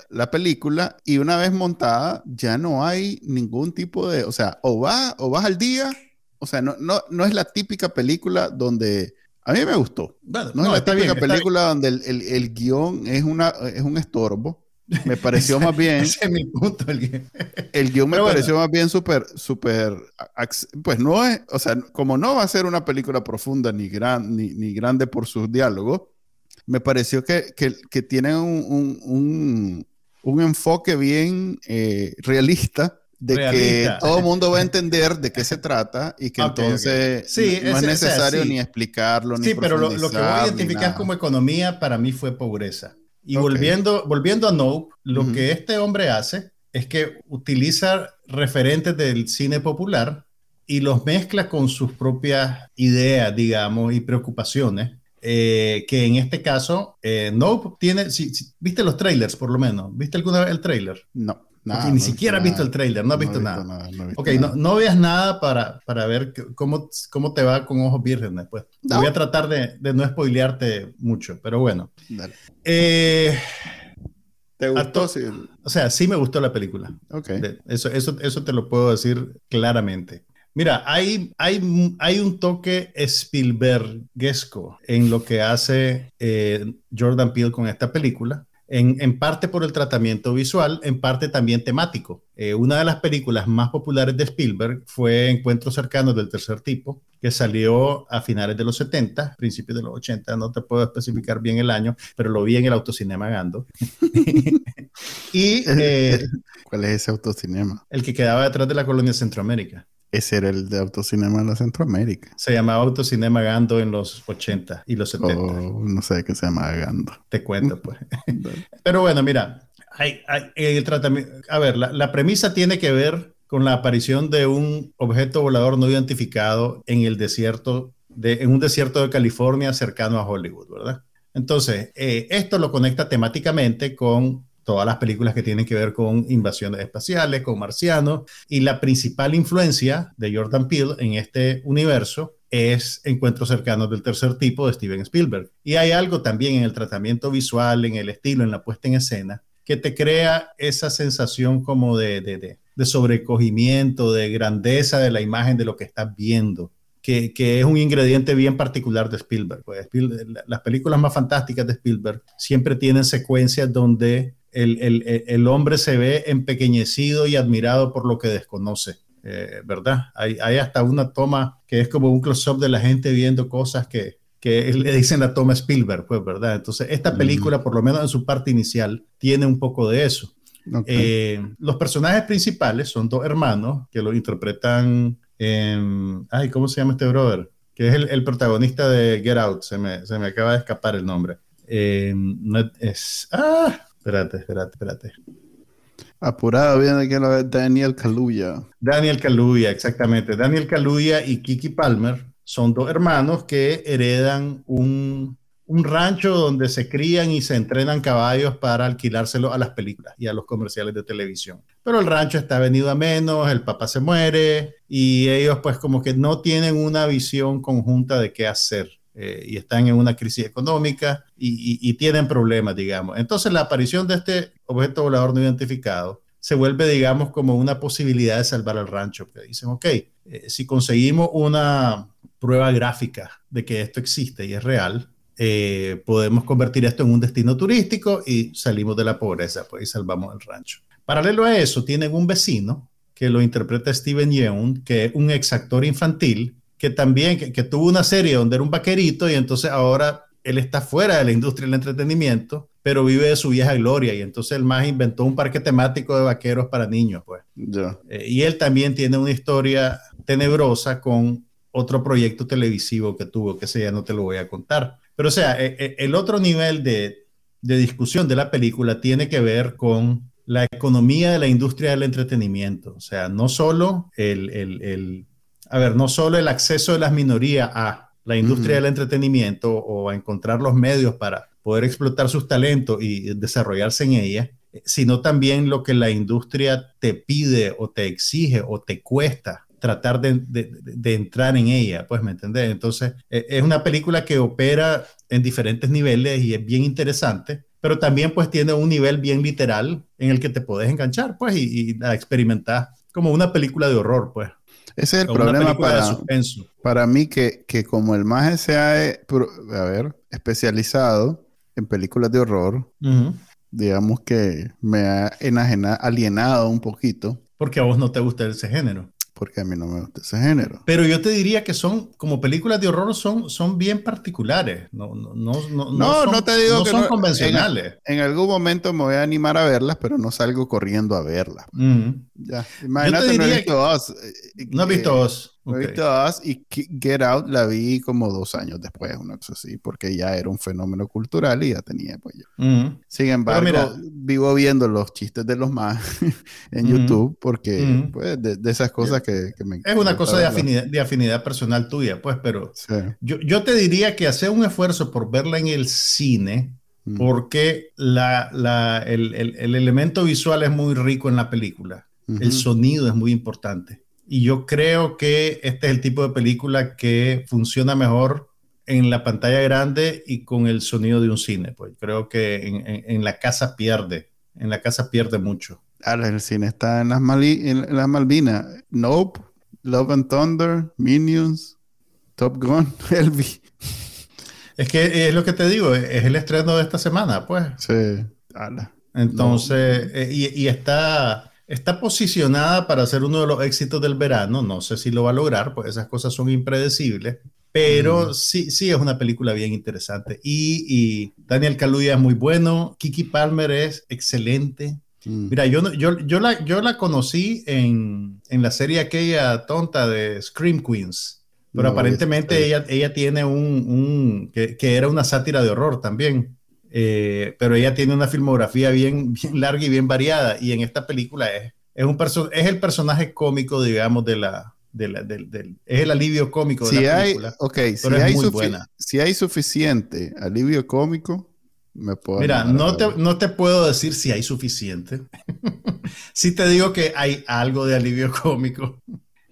A: la, película y una vez montada ya no hay ningún tipo de, o sea, o vas, o vas al día, o sea, no, no, no es la típica película donde... A mí me gustó. no, es la típica película donde el, el, el, guion es, una, es un estorbo. Me pareció más bien.
B: Ese es mi punto. El,
A: el guion me pareció más bien súper, súper. Pues no es. O sea, como no va a ser una película profunda ni, gran, ni, ni grande por sus diálogos, me pareció que, que, que tiene un, un, un, enfoque bien eh, realista de que todo el mundo va a entender de qué se trata y que entonces
B: Sí,
A: no, es necesario ni explicarlo.
B: Sí, pero lo, lo, que voy a identificar como economía para mí fue pobreza. Y volviendo, volviendo a Nope, lo que este hombre hace es que utiliza referentes del cine popular y los mezcla con sus propias ideas, digamos, y preocupaciones. Eh, que en este caso, eh, Nope tiene, si, ¿viste los trailers por lo menos? ¿Viste alguna vez el trailer?
A: No
B: ni siquiera has visto el trailer, no has visto, nada. ok, No, veas nada para, para ver cómo, cómo te va con ojos vírgenes. Pues. Voy a tratar de, de, no spoilearte mucho, pero bueno. Eh,
A: ¿Te gustó?
B: O sea, sí me gustó la película.
A: Ok.
B: Eso, eso, eso te lo puedo decir claramente. Mira, hay, hay, hay un toque Spielbergesco en lo que hace eh, Jordan Peele con esta película en, parte por el tratamiento visual, en parte también temático. Eh, una de las películas más populares de Spielberg fue Encuentros cercanos del tercer tipo, que salió a finales de los 70, principios de los 80, no te puedo especificar bien el año, pero lo vi en el autocinema Gando. y, eh,
A: ¿Cuál es ese autocinema?
B: El que quedaba detrás de la colonia Centroamérica.
A: Ese era el de Autocinema en la Centroamérica.
B: Se llamaba Autocinema Gando en los 80 y los 70.
A: no sé qué se llama Gando.
B: Te cuento, pues. Pero bueno, mira, hay, el tratamiento. A ver, la, premisa tiene que ver con la aparición de un objeto volador no identificado en el desierto, de, en un desierto de California cercano a Hollywood, ¿verdad? Entonces, eh, esto lo conecta temáticamente con todas las películas que tienen que ver con invasiones espaciales, con marcianos, y la principal influencia de Jordan Peele en este universo es Encuentros cercanos del tercer tipo de Steven Spielberg. Y hay algo también en el tratamiento visual, en el estilo, en la puesta en escena, que te crea esa sensación como de, de, sobrecogimiento, de grandeza de la imagen de lo que estás viendo. Que, que, es un ingrediente bien particular de Spielberg. Pues las películas más fantásticas de Spielberg siempre tienen secuencias donde el, hombre se ve empequeñecido y admirado por lo que desconoce, eh, ¿verdad? Hay, hasta una toma que es como un close-up de la gente viendo cosas que, le dicen la toma Spielberg, pues, ¿verdad? Entonces, esta mm. película, por lo menos en su parte inicial, tiene un poco de eso. Eh, los personajes principales son dos hermanos que lo interpretan, ay, ¿cómo se llama este brother? Que es el, protagonista de Get Out, se me, acaba de escapar el nombre. Eh, es, ah, Espérate, espérate, espérate.
A: Apurado, viene aquí la Daniel Kaluuya.
B: Daniel Kaluuya, exactamente. Daniel Kaluuya y Kiki Palmer son dos hermanos que heredan un, un rancho donde se crían y se entrenan caballos para alquilárselo a las películas y a los comerciales de televisión. Pero el rancho está venido a menos, el papá se muere y ellos pues como que no tienen una visión conjunta de qué hacer. Eh, y están en una crisis económica y, tienen problemas, digamos. Entonces la aparición de este objeto volador no identificado se vuelve, digamos, como una posibilidad de salvar al rancho, que dicen, ok, eh, si conseguimos una prueba gráfica de que esto existe y es real, eh, podemos convertir esto en un destino turístico y salimos de la pobreza, pues y salvamos el rancho. Paralelo a eso, tienen un vecino que lo interpreta Steven Yeun, que es un ex actor infantil, que también, que, que tuvo una serie donde era un vaquerito y entonces ahora él está fuera de la industria del entretenimiento, pero vive de su vieja gloria y entonces el más inventó un parque temático de vaqueros para niños, pues. Eh, y él también tiene una historia tenebrosa con otro proyecto televisivo que tuvo, que ese ya no te lo voy a contar. Pero o sea, eh, eh, el otro nivel de, de discusión de la película tiene que ver con la economía de la industria del entretenimiento. O sea, no solo el, el, el a ver, no solo el acceso de las minorías a la industria
A: Ujú.
B: del entretenimiento o a encontrar los medios para poder explotar sus talentos y desarrollarse en ella, sino también lo que la industria te pide o te exige o te cuesta tratar de, de- de entrar en ella, pues, ¿me entendés? Entonces, eh, es una película que opera en diferentes niveles y es bien interesante, pero también pues tiene un nivel bien literal en el que te puedes enganchar, pues, y, y la experimentar como una película de horror, pues.
A: Ese es el problema para, para mí, que, que como el más se ha, a ver, especializado en películas de horror, digamos que me ha enajena- alienado un poquito,
B: Porque a vos no te gusta ese género.
A: Porque a mí no me gusta ese género.
B: Pero yo te diría que son, como películas de horror, son, son bien particulares. No, no, no, no,
A: No,
B: son,
A: no te digo
B: no
A: que
B: son
A: no-
B: convencionales.
A: En algún momento me voy a animar a verlas, pero no salgo corriendo a verlas. Ya. Imagínate, no he
B: diría
A: visto Us. eh,
B: No
A: eh,
B: visto Oz.
A: No he
B: Ok.
A: visto Us y Get Out la vi como dos años después, una cosa así, porque ya era un fenómeno cultural y ya tenía pues.
B: Ujú.
A: Sin embargo,
B: mira-
A: vivo viendo los chistes de los más en. YouTube porque pues, de, de esas cosas que, que me
B: Es una cosa de afinidad, de afinidad personal tuya, pues, pero
A: Sí.
B: yo, yo te diría que hacer un esfuerzo por verla en el cine, porque la, la- el, el- el elemento visual es muy rico en la película. El sonido es muy importante. Y yo creo que este es el tipo de película que funciona mejor en la pantalla grande y con el sonido de un cine. Pues creo que en, en- en la casa pierde, en la casa pierde mucho.
A: Ahora, el cine está en las, Mali- en las Malvinas. Nope, Love and Thunder, Minions, Top Gun, Elvis.
B: Es que es lo que te digo, es el estreno de esta semana, pues.
A: Sí. Ala.
B: Entonces, eh, y, y está, está posicionada para ser uno de los éxitos del verano. No sé si lo va a lograr, pues esas cosas son impredecibles. Pero
A: Mm.
B: sí, sí es una película bien interesante. Y, y Daniel Kaluuya es muy bueno. Kiki Palmer es excelente.
A: Mm.
B: Mira, yo, yo, yo, la, yo la conocí en, en la serie aquella tonta de Scream Queens. Pero
A: No,
B: aparentemente ella, ella tiene un, un- que, que era una sátira de horror también. Eh, pero ella tiene una filmografía bien, bien larga y bien variada. Y en esta película es, es, un es el personaje cómico, digamos, de la, de la- del, del- es el alivio cómico de
A: Si
B: la
A: hay,
B: película.
A: si hay,
B: buena.
A: si hay suficiente alivio cómico, me puedo.
B: Mira, no te, no te puedo decir si hay suficiente. sí te digo que hay algo de alivio cómico.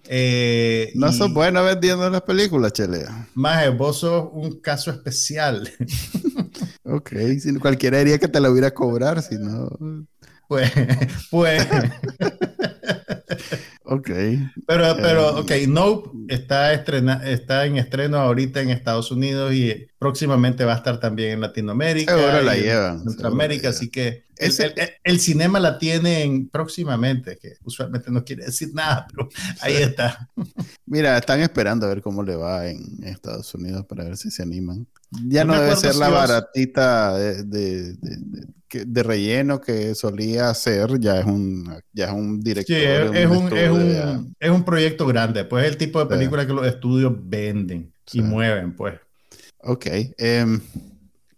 B: Eh,
A: No sos bueno vendiendo las películas, Chelea.
B: Maje, vos sos un caso especial.
A: Ok, si cualquiera diría que te la hubiera a cobrar, si no.
B: Pues, pues,
A: Ok.
B: pero, pero,
A: Eh,
B: ok, Nope está, estrena, está en estreno ahorita en Estados Unidos y próximamente va a estar también en Latinoamérica.
A: Seguro la
B: y en
A: llevan,
B: Centroamérica, así que
A: Ese-
B: el- el- el cinema la tienen próximamente, que usualmente no quiere decir nada, pero ahí está.
A: Mira, están esperando a ver cómo le va en Estados Unidos para ver si se animan. Ya
B: No
A: debe ser la
B: si
A: baratita de, de- de- de- relleno que solía hacer, ya es un, ya es un director.
B: Sí, es,
A: de
B: es un, es, un, es un proyecto grande, pues es el tipo de
A: Sí.
B: película que los estudios venden
A: Sí.
B: y mueven, pues.
A: Ok. em,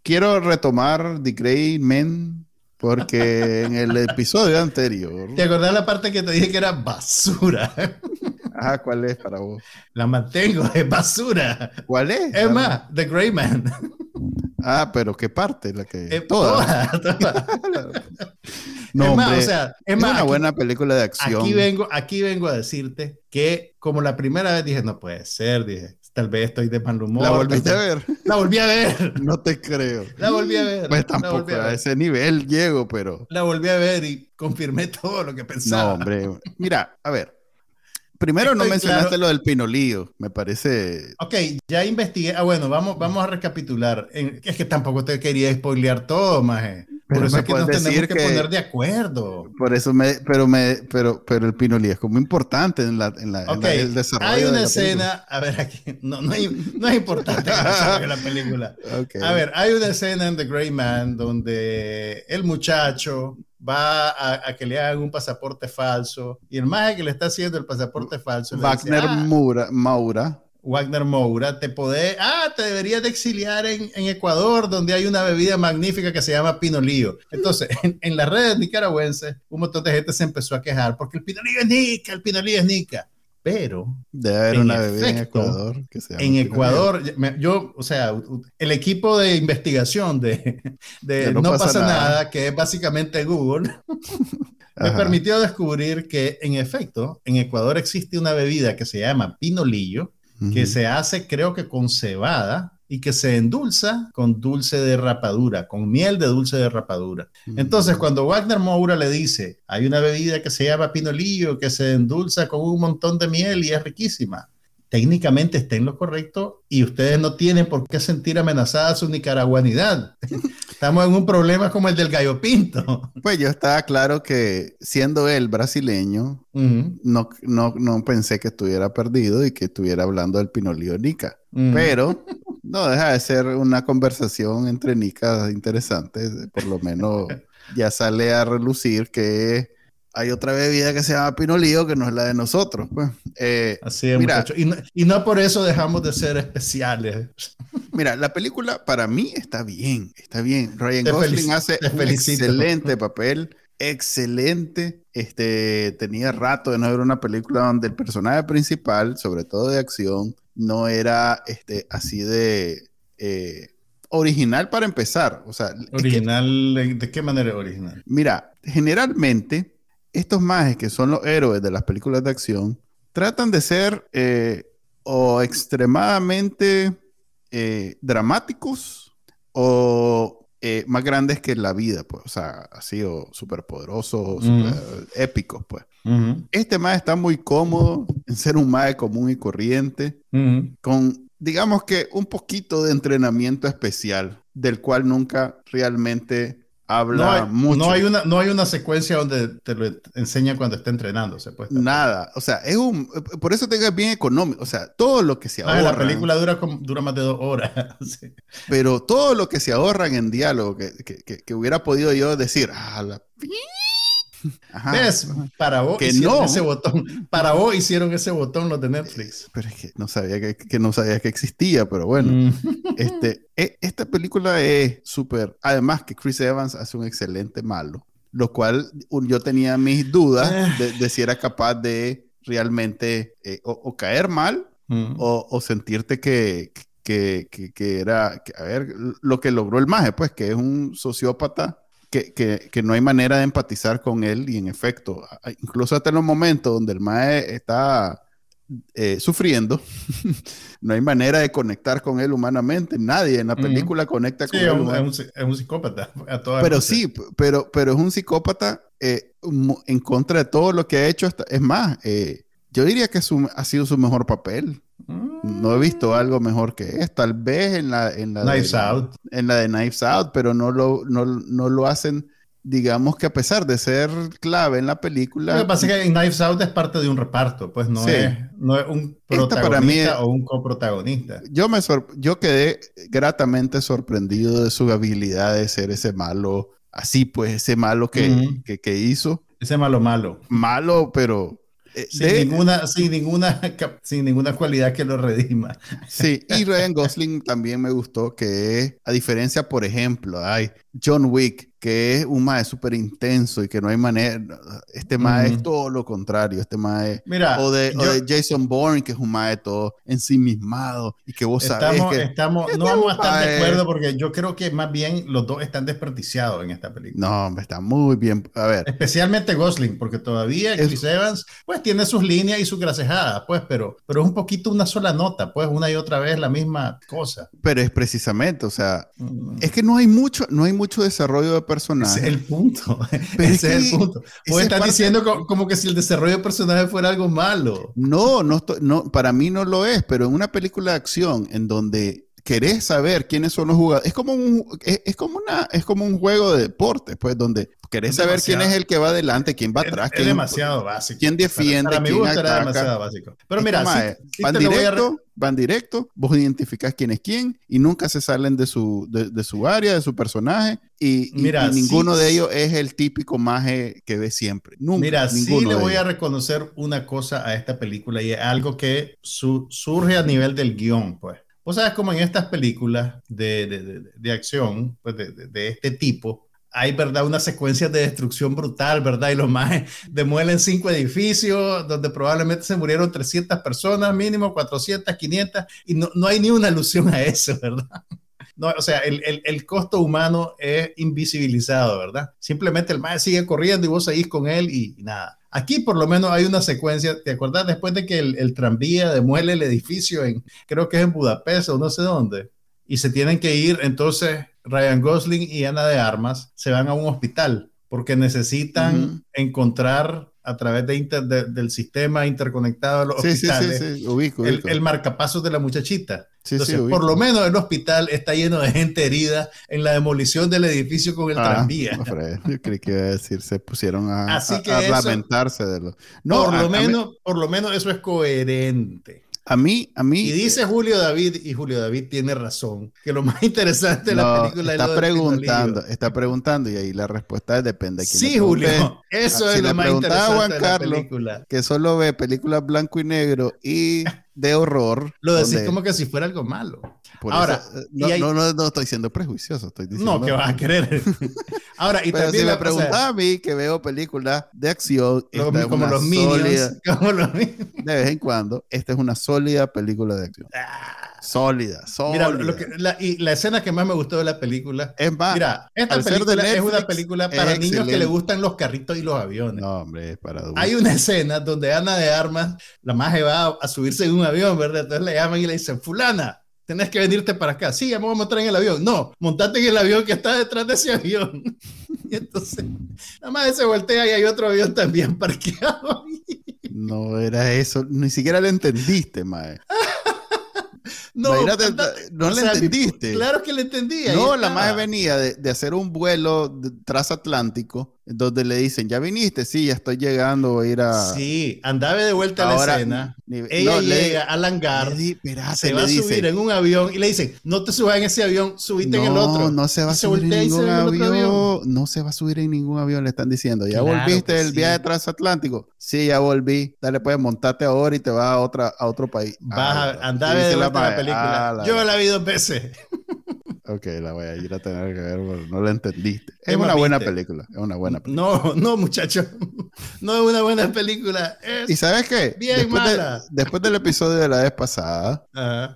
A: quiero retomar The Grey Men porque en el episodio anterior.
B: ¿Te acordás la parte que te dije que era basura?
A: Ajá, ¿cuál es para vos?
B: La mantengo, es basura.
A: ¿Cuál es?
B: Es más, The Grey Man.
A: Ah, pero ¿qué parte? La que.
B: Eh,
A: toda.
B: toda, toda.
A: No,
B: es más,
A: hombre,
B: o sea, es
A: es
B: más,
A: una
B: aquí,
A: buena película de acción.
B: aquí vengo, aquí vengo a decirte que como la primera vez dije, no puede ser, dije, tal vez estoy de mal humor.
A: ¿La volviste a ver?
B: La volví a ver.
A: No te creo.
B: La volví a ver.
A: Pues tampoco
B: a
A: a
B: ver.
A: ese nivel llego, pero.
B: La volví a ver y confirmé todo lo que pensaba.
A: No, hombre. Mira, a ver. Primero no
B: Estoy
A: mencionaste
B: claro.
A: lo del pinolío, me parece.
B: Ok, ya investigué. Ah, bueno, vamos, vamos a recapitular. Es que tampoco te quería spoilear todo, maje. Por eso es que nos tenemos que,
A: que-
B: poner de acuerdo.
A: Por eso me, pero me, pero, pero el pinolío es como importante en la, en la, en
B: Ok,
A: la- el desarrollo.
B: hay
A: de
B: una
A: la
B: escena, a ver aquí, no, no, hay- no es importante que la película.
A: película. Ok.
B: A ver, hay una escena en The Gray Man donde el muchacho va a, a que le hagan un pasaporte falso y el maje que le está haciendo el pasaporte falso le dice,
A: Wagner
B: "Ah,
A: Mura, Maura.
B: Wagner Moura, te podés, ah, te deberías de exiliar en, en Ecuador, donde hay una bebida magnífica que se llama pinolío. Entonces, en, en las redes nicaragüenses, un montón de gente se empezó a quejar porque el pinolío es nica, el pinolío es nica. Pero
A: Debe haber una bebida en Ecuador. Que se llama
B: en
A: pinolío.
B: Ecuador, me- yo, o sea, el equipo de investigación de, de
A: De
B: no,
A: No
B: pasa,
A: pasa
B: nada.
A: nada.
B: que es básicamente Google, me
A: Ajá.
B: permitió descubrir que en efecto, en Ecuador existe una bebida que se llama pinolillo, que se hace creo que con cebada y que se endulza con dulce de rapadura, con miel de dulce de rapadura. Entonces, cuando Wagner Moura le dice, hay una bebida que se llama pinolillo, que se endulza con un montón de miel y es riquísima, técnicamente está en lo correcto y ustedes no tienen por qué sentir amenazada su nicaragüanidad. Estamos en un problema como el del gallo pinto.
A: Pues yo estaba claro que siendo él brasileño,
B: Ujú,
A: no, no, no pensé que estuviera perdido y que estuviera hablando del pinolío Nica.
B: ujú.
A: Pero no deja de ser una conversación entre nicas interesante. Por lo menos ya sale a relucir que hay otra bebida que se llama pinolío que no es la de nosotros. Pues. Eh,
B: Así es,
A: Mira.
B: muchachos. Y no, y no por eso dejamos de ser especiales.
A: mira, la película para mí está bien, está bien. Ryan
B: Te
A: Gosling hace un excelente papel, excelente. Este, tenía rato de no ver una película donde el personaje principal, sobre todo de acción, no era este, así de eh, original para empezar. O sea, es que-
B: Original, ¿de qué manera es original?
A: Mira, generalmente estos mages que son los héroes de las películas de acción tratan de ser eh, o extremadamente eh, dramáticos o eh, más grandes que la vida, pues, o sea, así o superpoderosos,
B: Mm.
A: super épicos, pues. Este mago está muy cómodo en ser un mago común y corriente, con, digamos que, un poquito de entrenamiento especial, del cual nunca realmente habla
B: No hay,
A: mucho.
B: no, hay una, no hay una secuencia donde te lo enseña cuando está entrenándose. Pues,
A: Nada, o sea, es un, por eso te digo, es bien económico, o sea, todo lo que se
B: Ah,
A: ahorran,
B: la película dura, como- dura más de dos horas. Sí.
A: pero todo lo que se ahorran en diálogo, que, que, que- que hubiera podido yo decir, ah, la... Ajá.
B: ¿Ves? Para vos
A: Que
B: hicieron
A: no.
B: ese botón. Para vos hicieron ese botón los de Netflix.
A: Pero es que no sabía que, que no sabía que existía, pero bueno.
B: Mm.
A: Este, e- esta película es súper. Además, que Chris Evans hace un excelente malo, lo cual yo tenía mis dudas de, de si era capaz de realmente eh, o, o caer mal
B: Mm.
A: o, o sentirte que, que, que- era. a ver, lo que logró el maje, pues, que es un sociópata. Que, que- que no hay manera de empatizar con él y en efecto, incluso hasta en los momentos donde el mae está eh, sufriendo, no hay manera de conectar con él humanamente. Nadie en la película conecta
B: Sí,
A: con
B: es
A: él.
B: un, es un- es un psicópata. a
A: pero sí, pero, pero es un psicópata eh, en contra de todo lo que ha hecho. hasta- es más, eh, yo diría que su- ha sido su mejor papel. No he visto algo mejor que es. Tal vez en la, en la,
B: Knives
A: de,
B: Out.
A: en la de Knives Out, pero no lo, no, no lo hacen, digamos que a pesar de ser clave en la película.
B: Lo que pasa es que en Knives Out es parte de un reparto, pues no,
A: Sí.
B: es, no es un protagonista
A: para mí es-
B: o un coprotagonista.
A: Yo, me yo quedé gratamente sorprendido de su habilidad de ser ese malo, así pues, ese malo que, que hizo.
B: Ese malo malo.
A: Malo, pero... eh,
B: Sin,
A: de-
B: ninguna, sin, ninguna, sin ninguna cualidad que lo redima.
A: Sí, y Ryan Gosling también me gustó que a diferencia, por ejemplo, hay John Wick, que es un mae súper intenso y que no hay manera, este mae
B: Ujú.
A: es todo lo contrario, este mae...
B: Mira,
A: O de, o
B: yo-
A: de Jason Bourne, que es un mae todo ensimismado y que vos sabés
B: estamos,
A: que...
B: estamos,
A: este
B: no vamos a estar de acuerdo porque yo creo que más bien los dos están desperdiciados en esta película.
A: No, hombre, está muy bien. A ver,
B: Especialmente Gosling, porque todavía
A: Es-
B: Chris Evans, pues tiene sus líneas y sus gracejadas, pues, pero, pero es un poquito una sola nota, pues una y otra vez la misma cosa.
A: pero es precisamente, o sea,
B: Mm.
A: es que no hay mucho, no hay mucho mucho desarrollo de personaje.
B: Ese es el punto. Ese es, el punto. Vos estás diciendo como, que si el desarrollo de personaje fuera algo malo.
A: No, no, no, para mí no lo es, pero en una película de acción en donde querés saber quiénes son los jugadores. Es como un, es, como una, es como un juego de deporte, pues, donde querés saber quién es el que va adelante, quién va atrás.
B: Es, demasiado básico.
A: Quién defiende,
B: para,
A: quién
B: era demasiado básico. Pero mira,
A: van directo, van directo, vos identificás quién es quién y nunca se salen de su, de, su área, de su personaje y, mira, ninguno de ellos es el típico maje que ve siempre. Nunca,
B: mira, sí le voy a reconocer una cosa a esta película y es algo que surge a nivel del guion, pues. Vos sabes como en estas películas de, de, de, acción, pues de, este tipo, hay, ¿verdad? Una secuencia de destrucción brutal, ¿verdad? Y los más demuelen cinco edificios donde probablemente se murieron 300 personas, mínimo 400, 500, y no, no hay ni una alusión a eso, ¿verdad? No, o sea, el, el, el, costo humano es invisibilizado, ¿verdad? Simplemente el más sigue corriendo y vos seguís con él y nada. Aquí por lo menos hay una secuencia, ¿te acuerdas? Después de que el, tranvía demuele el edificio en, creo que es en Budapest o no sé dónde, y se tienen que ir, entonces Ryan Gosling y Ana de Armas se van a un hospital porque necesitan encontrar a través de del sistema interconectado de los hospitales El, marcapasos de la muchachita. Entonces, por lo menos el hospital está lleno de gente herida en la demolición del edificio con el ah, tranvía.
A: yo creí que iba a decir, se pusieron a, lamentarse de lo...
B: No, por, lo menos, por lo menos eso es coherente.
A: A mí, a mí.
B: Y dice Julio David, y Julio David tiene razón, que lo más interesante de la película
A: está es preguntando, está preguntando, y ahí la respuesta depende de quién
B: Sí, Julio, eso es lo más interesante de la película.
A: Que solo ve películas blanco y negro y de horror.
B: Lo decís como que si fuera algo malo. Ahora,
A: eh, no, no, no, estoy siendo prejuicioso, estoy diciendo.
B: No, que vas a querer. Ahora, y
A: Pero también si me preguntas a mí que veo películas de acción,
B: como, los Minions, como los
A: De vez en cuando, esta es una sólida película de acción. Ah. Sólida, sólida.
B: Mira, lo que, la, y la escena que más me gustó de la película. Es más, mira, esta película es una película para niños que le gustan los carritos y los aviones.
A: No, hombre, es para
B: Hay una escena donde Ana de Armas, la maje va a, a subirse en un avión, ¿verdad? Entonces le llaman y le dicen, Fulana, tenés que venirte para acá. Sí, ya me voy a montar en el avión. No, montate en el avión que está detrás de ese avión. y entonces, nada más se voltea y hay otro avión también parqueado.
A: no era eso, ni siquiera lo entendiste, mae.
B: No, no le entendiste. Claro que le entendí.
A: No, la madre venía de, de, hacer un vuelo transatlántico donde le dicen, ¿ya viniste? Sí, ya estoy llegando, voy a ir a...
B: Sí, andaba de vuelta a la escena. Ella llega al hangar, se va a subir en un avión y le dicen, no te subas en ese avión, subiste en el otro.
A: No, no se va a subir en ningún avión. No se va a subir en ningún avión, le están diciendo. ¿Ya volviste del viaje transatlántico? Sí, ya volví. Dale, pues, montate ahora y te vas a, otra, a otro país.
B: Vas de vuelta a la película. Ah, Yo la vi dos veces.
A: Ok, la voy a ir a tener que ver, no la entendiste. Es una buena película, es una buena
B: película. No, no, muchacho. No es una buena película. Es
A: ¿Y sabes qué?
B: Bien
A: después
B: mala.
A: después del episodio de la vez pasada,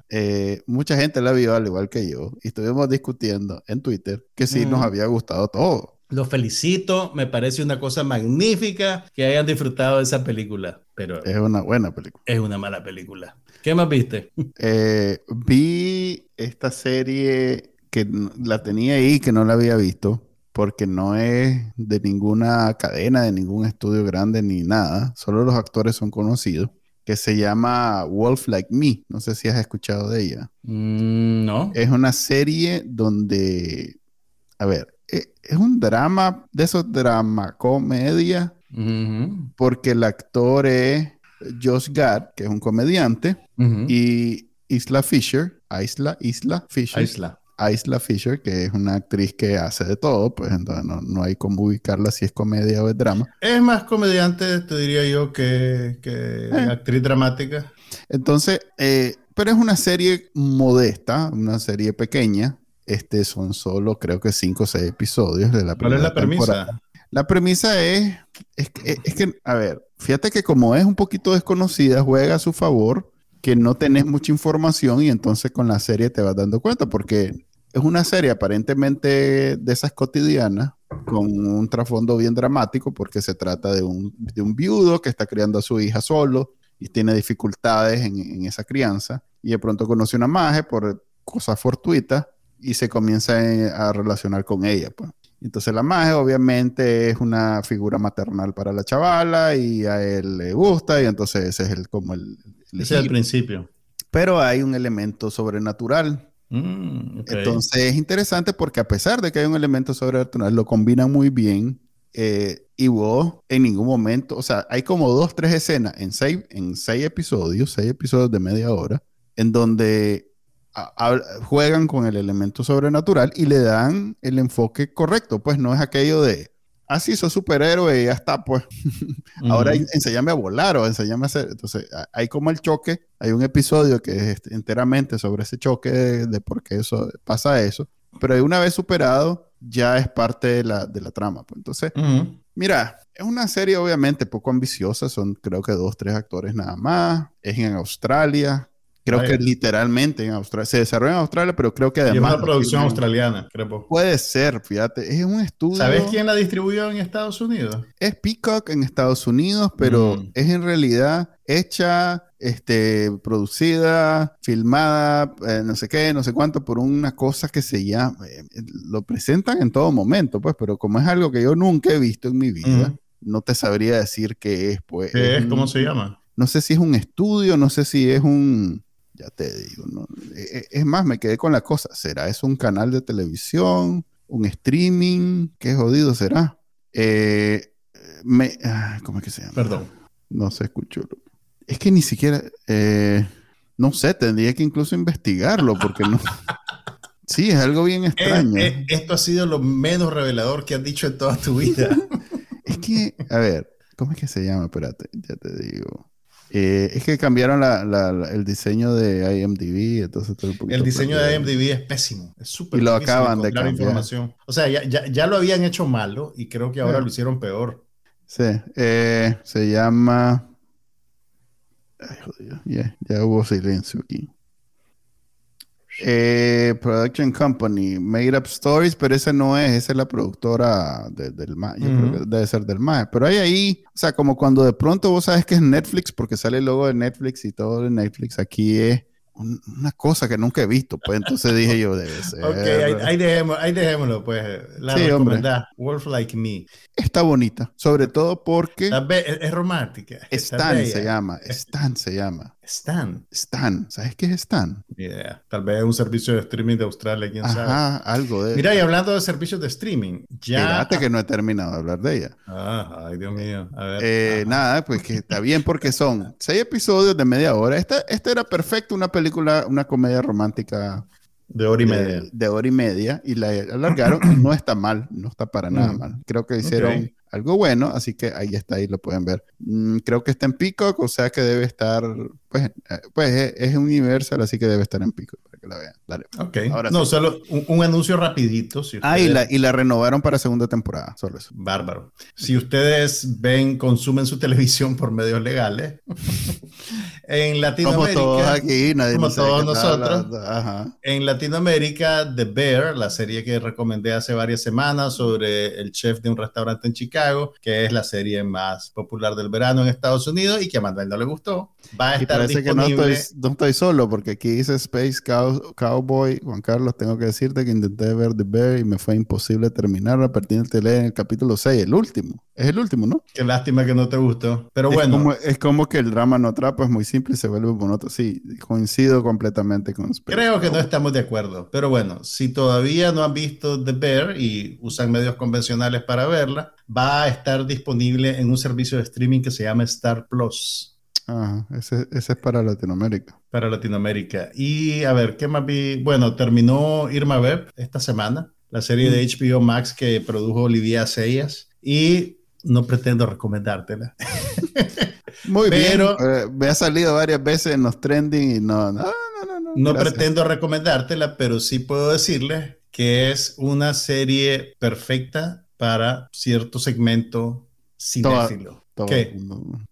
A: eh, mucha gente la vio al igual que yo. Y estuvimos discutiendo en Twitter que sí nos había gustado todo.
B: Los felicito, me parece una cosa magnífica que hayan disfrutado de esa película. Pero
A: es una buena película.
B: Es una mala película. ¿Qué más viste?
A: Eh, vi esta serie que la tenía ahí, que no la había visto, porque no es de ninguna cadena, de ningún estudio grande ni nada, solo los actores son conocidos, que se llama Wolf Like Me. No sé si has escuchado de ella.
B: Mm, no.
A: Es una serie donde, a ver, e, es un drama, de esos drama comedia, porque el actor es Josh Gad, que es un comediante, y Isla Fisher, Isla, Isla Fisher.
B: Isla.
A: Isla Fisher, que es una actriz que hace de todo, pues entonces no, hay cómo ubicarla si es comedia o es drama.
B: Es más comediante, te diría yo, que, eh. actriz dramática.
A: Entonces, eh, pero es una serie modesta, una serie pequeña. Este son solo, creo que cinco o seis episodios de la
B: primera ¿Cuál es la premisa?
A: La premisa es, es, es que, a ver, fíjate que como es un poquito desconocida, juega a su favor que no tenés mucha información y entonces con la serie te vas dando cuenta porque es una serie aparentemente de esas cotidianas, con un trasfondo bien dramático, porque se trata de un, viudo que está criando a su hija solo y tiene dificultades en, esa crianza, y de pronto conoce una maje por cosas fortuitas y se comienza eh, a relacionar con ella, pues. Entonces la magia obviamente es una figura maternal para la chavala y a él le gusta y entonces ese es el como el...
B: el ese es el principio.
A: Pero hay un elemento sobrenatural.
B: Mm.
A: Entonces es interesante porque a pesar de que hay un elemento sobrenatural, lo combinan muy bien. Eh, y vos en ningún momento, o sea, hay como dos, tres escenas en seis, en seis episodios, seis episodios de media hora, en donde juegan con el elemento sobrenatural y le dan el enfoque correcto. Pues no es aquello de, ah, sí, sos superhéroe y ya está, pues. Ahora enséñame a volar o enséñame a hacer. Entonces, hay como el choque. Hay un episodio que es este, enteramente sobre ese choque de, por qué eso pasa eso. Pero una vez superado, ya es parte de la, de la trama. Pues. Entonces, mira, es una serie obviamente poco ambiciosa. Son creo que dos, tres actores nada más. Es en Australia Creo que literalmente en Australia. Se desarrolla en Australia, pero creo que además.
B: es una producción australiana, creo.
A: Puede ser, fíjate. Es un estudio.
B: ¿Sabes quién la distribuyó en Estados Unidos?
A: Es Peacock en Estados Unidos, pero mm. es en realidad hecha, este, producida, filmada, eh, no sé qué, no sé cuánto, por una cosa que se llama. Eh, lo presentan en todo momento, pues, pero como es algo que yo nunca he visto en mi vida, no te sabría decir qué es, pues.
B: ¿Qué es? ¿Cómo se llama?
A: No sé si es un estudio, no sé si es un ya te digo, ¿no? E, e, es más, me quedé con la cosa. ¿Será eso un canal de televisión? ¿Un streaming? ¿Qué jodido será? Eh, me, ¿Cómo es que se llama?
B: Perdón.
A: No se escuchó. Es que ni siquiera... Eh, no sé, tendría que incluso investigarlo porque no... Sí, es algo bien extraño.
B: Eh, esto ha sido lo menos revelador que has dicho en toda tu vida.
A: es que, a ver, ¿cómo es que se llama? Espérate, ya te digo. Eh, es que cambiaron el diseño de IMDb, entonces
B: El diseño de IMDb es pésimo, es súper
A: Y lo acaban de cambiar.
B: información. O sea, ya, lo habían hecho malo y creo que ahora lo hicieron peor.
A: Sí, eh, se llama... Ay, jodido, ya hubo silencio aquí. Eh, Production Company, Made Up Stories, pero esa no es, esa es la productora del MAE. Yo creo que debe ser del MAE. Pero hay ahí, o sea, como cuando de pronto vos sabes que es Netflix, porque sale el logo de Netflix y todo de Netflix, aquí es una cosa que nunca he visto, pues entonces dije yo, debe ser.
B: ok, ahí, dejémoslo, pues. La sí, Wolf Like Me.
A: Está bonita, sobre todo porque.
B: Es, romántica.
A: Stan se llama, Stan se llama.
B: Stan.
A: Stan, ¿sabes qué es Stan?
B: Yeah. Tal vez un servicio de streaming de Australia, quién sabe.
A: Ajá, algo de.
B: Mira, y hablando de servicios de streaming, ya.
A: Fíjate que no he terminado de hablar de ella.
B: Ah, ay, Dios mío. A ver.
A: Eh, nada, pues que está bien porque son seis episodios de media hora. Esta, esta era perfecto, una película, una comedia romántica
B: de hora y media.
A: De, hora y media. Y la alargaron. no está mal. No está para nada mm. mal. Creo que hicieron algo bueno. Así que ahí está. Ahí lo pueden ver. Mm, creo que está en Peacock. O sea que debe estar. Pues, eh, pues es, es, Universal. Así que debe estar en Peacock que la vean. Dale.
B: Ok. Ahora no, solo un, anuncio rapidito.
A: Ah, y la, y la renovaron para segunda temporada, solo eso.
B: Bárbaro. Si ustedes ven, consumen su televisión por medios legales, en Latinoamérica...
A: Como todos aquí, nadie
B: Como todos nosotros. En Latinoamérica, The Bear, la serie que recomendé hace varias semanas sobre el chef de un restaurante en Chicago, que es la serie más popular del verano en Estados Unidos y que a Manuel no le gustó, va a estar disponible... que
A: no estoy, no estoy solo, porque aquí dice Space Cow Cowboy, Juan Carlos, tengo que decirte que intenté ver The Bear y me fue imposible terminar a partir de leer en el capítulo 6, el último. Es el último, ¿no?
B: Qué lástima que no te gustó. Pero bueno.
A: Como, es como que el drama no atrapa, es muy simple y se vuelve monótono. Sí, coincido completamente con
B: Creo que no estamos de acuerdo. Pero bueno, si todavía no han visto The Bear y usan medios convencionales para verla, va a estar disponible en un servicio de streaming que se llama Star Plus.
A: Ese, ese, es para Latinoamérica.
B: Para Latinoamérica. Y a ver, ¿qué más vi? Bueno, terminó Irma Web esta semana, la serie de HBO mm. Max que produjo Olivia Seyas. Y no pretendo recomendártela.
A: Muy bien. Eh, me ha salido varias veces en los trending y no, no, no, no.
B: No, pretendo recomendártela, pero sí puedo decirles que es una serie perfecta para cierto segmento cinéfilo.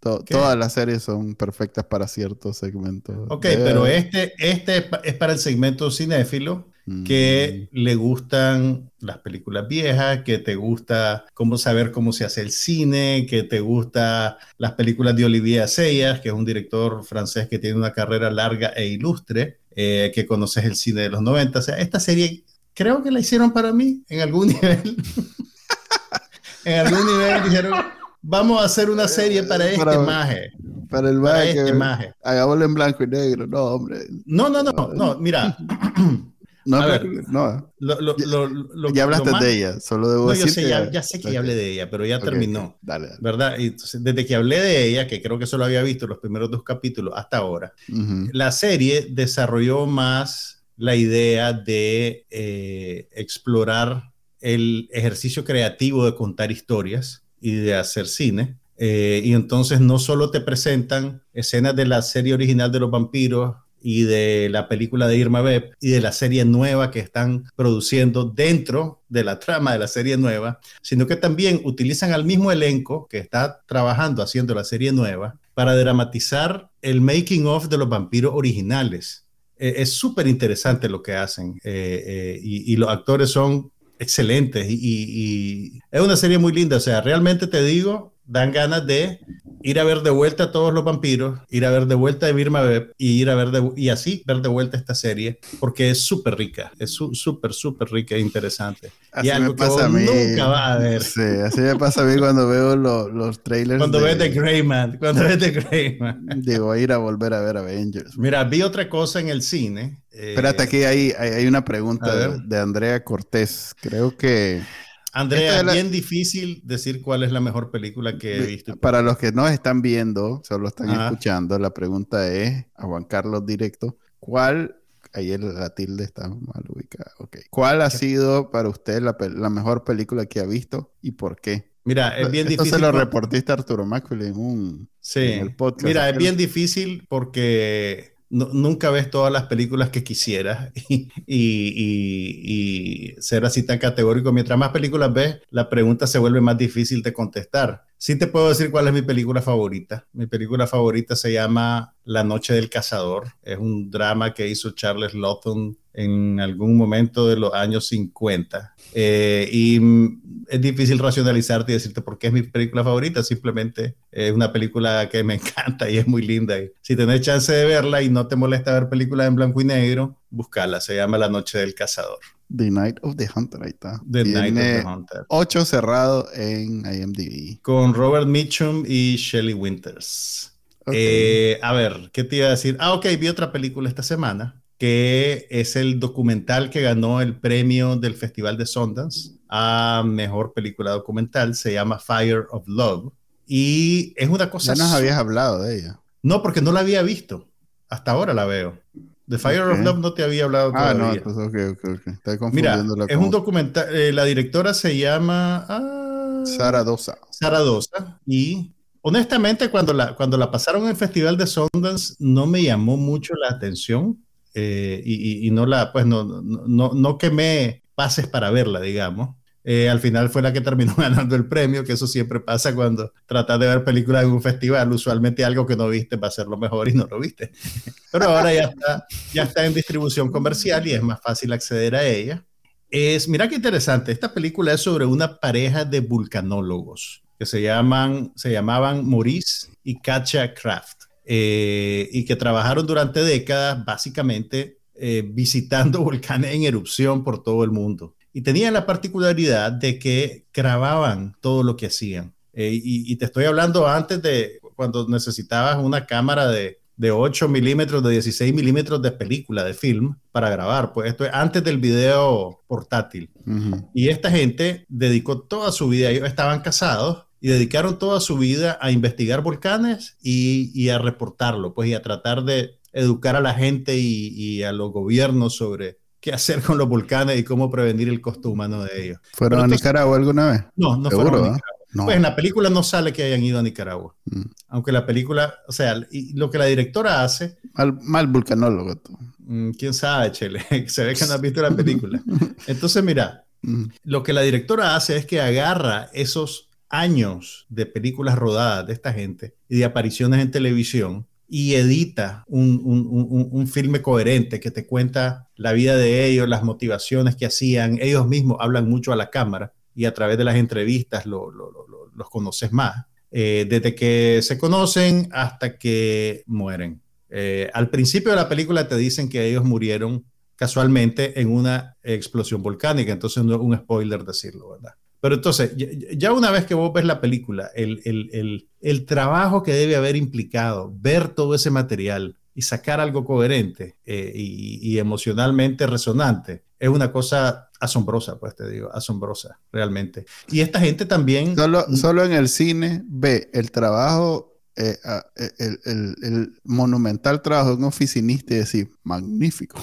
A: Todas las series son perfectas para ciertos segmentos.
B: Ok, pero este, este es para el segmento cinéfilo que mm. le gustan las películas viejas, que te gusta cómo saber cómo se hace el cine, que te gusta las películas de Olivier Assayas, que es un director francés que tiene una carrera larga e ilustre, eh, que conoces el cine de los 90. O sea, esta serie creo que la hicieron para mí en algún nivel. en algún nivel dijeron, vamos a hacer una serie para este maje.
A: Para el maje. Para este maje. Hagámoslo en blanco y negro. No, hombre.
B: No, no, no, no, mira.
A: No, no. ya hablaste de ella, solo debo
B: no, yo sé, ya, sé que ya hablé de ella, pero ya terminó. Dale, ¿Verdad? Y desde que hablé de ella, que creo que solo había visto los primeros dos capítulos hasta ahora, la serie desarrolló más la idea de eh, explorar el ejercicio creativo de contar historias y de hacer cine. Eh, y entonces no solo te presentan escenas de la serie original de los vampiros y de la película de Irma Beb y de la serie nueva que están produciendo dentro de la trama de la serie nueva, sino que también utilizan al mismo elenco que está trabajando haciendo la serie nueva para dramatizar el making of de los vampiros originales. Eh, es súper interesante lo que hacen eh, y, los actores son excelentes y, es una serie muy linda. O sea, realmente te digo, dan ganas de ir a ver de vuelta a todos los vampiros, ir a ver de vuelta a Birma Beb y ir a ver de, y así ver de vuelta esta serie porque es súper rica, es súper, súper rica e interesante.
A: Así y algo me pasa a mí.
B: nunca va a ver.
A: Sí, así me pasa a mí cuando veo los trailers.
B: Cuando ves The Greyman, cuando ves The Greyman.
A: Digo, a ir a volver a ver Avengers.
B: Mira, vi otra cosa en el cine.
A: Espérate, aquí hay, hay, una pregunta de Andrea Cortés. Creo que
B: Andrea, es bien difícil decir cuál es la mejor película que he visto.
A: Para los que no están viendo, solo están escuchando, la pregunta es a Juan Carlos directo, ¿cuál Ahí la tilde está mal ubicada. Okay. ¿Cuál ha sido para usted la, mejor película que ha visto y por qué?
B: Mira, es bien
A: Esto
B: difícil.
A: se lo reportiste Arturo Macri en un
B: sí. podcast. Mira, es bien difícil porque nunca ves todas las películas que quisieras y, y, ser así tan categórico. Mientras más películas ves, la pregunta se vuelve más difícil de contestar. Sí te puedo decir cuál es mi película favorita. Mi película favorita se llama La Noche del Cazador. Es un drama que hizo Charles Lawton en algún momento de los años 50. Eh, y es difícil racionalizarte y decirte por qué es mi película favorita. Simplemente es una película que me encanta y es muy linda. Y si tenés chance de verla y no te molesta ver películas en blanco y negro, búscala. Se llama La Noche del Cazador.
A: The Night of the Hunter, ahí está.
B: The Night of the Hunter.
A: 8 cerrado en IMDb.
B: Con Robert Mitchum y Shelley Winters. Eh, a ver, ¿qué te iba a decir? Ah, ok, vi otra película esta semana que es el documental que ganó el premio del Festival de Sundance a Mejor Película Documental. Se llama Fire of Love. Y es una cosa...
A: Ya nos habías hablado de ella.
B: No, porque no la había visto. Hasta ahora la veo. The Fire of Love no te había hablado
A: ah, todavía. Ah, no, pues ok, ok, ok.
B: Mira, es un documental... Eh, la directora se llama... Ah,
A: Sara Dosa.
B: Sara Dosa. Y honestamente, cuando la, cuando la pasaron en el Festival de Sundance, no me llamó mucho la atención eh, y, no la, pues no, no, no quemé pases para verla, digamos. Eh, al final fue la que terminó ganando el premio, que eso siempre pasa cuando tratas de ver películas en un festival, usualmente algo que no viste va a ser lo mejor y no lo viste. Pero ahora ya está, ya está en distribución comercial y es más fácil acceder a ella. Es, mira qué interesante, esta película es sobre una pareja de vulcanólogos que se, llaman, se llamaban Maurice y Katja Kraft. Eh, y que trabajaron durante décadas básicamente eh, visitando volcanes en erupción por todo el mundo. Y tenían la particularidad de que grababan todo lo que hacían. Eh, y, te estoy hablando antes de cuando necesitabas una cámara de, de 8 milímetros, de 16 milímetros de película, de film, para grabar. Pues esto es antes del video portátil. Y esta gente dedicó toda su vida, ellos estaban casados y dedicaron toda su vida a investigar volcanes y, a reportarlo, pues y a tratar de educar a la gente y, a los gobiernos sobre qué hacer con los volcanes y cómo prevenir el costo humano de ellos.
A: ¿Fueron a Nicaragua alguna vez?
B: No, no fueron a Nicaragua. Pues en la película no sale que hayan ido a Nicaragua. Mm. Aunque la película, o sea, y lo que la directora hace.
A: Mal, mal vulcanólogo. Tú.
B: Mm, Quién sabe, Chele. Se ve que no has visto la película. Entonces, mira, mm. lo que la directora hace es que agarra esos años de películas rodadas de esta gente y de apariciones en televisión y edita un, un, filme coherente que te cuenta la vida de ellos, las motivaciones que hacían. Ellos mismos hablan mucho a la cámara y a través de las entrevistas los conoces más. Eh, desde que se conocen hasta que mueren. Eh, al principio de la película te dicen que ellos murieron casualmente en una explosión volcánica. Entonces no es un spoiler decirlo, ¿verdad? Pero entonces, ya una vez que vos ves la película, el, el, el, trabajo que debe haber implicado ver todo ese material y sacar algo coherente eh, y, y, emocionalmente resonante es una cosa asombrosa, pues te digo, asombrosa, realmente. Y esta gente también...
A: Solo, solo en el cine ve el trabajo eh, eh, el, el, monumental trabajo de un oficinista y decir, magnífico.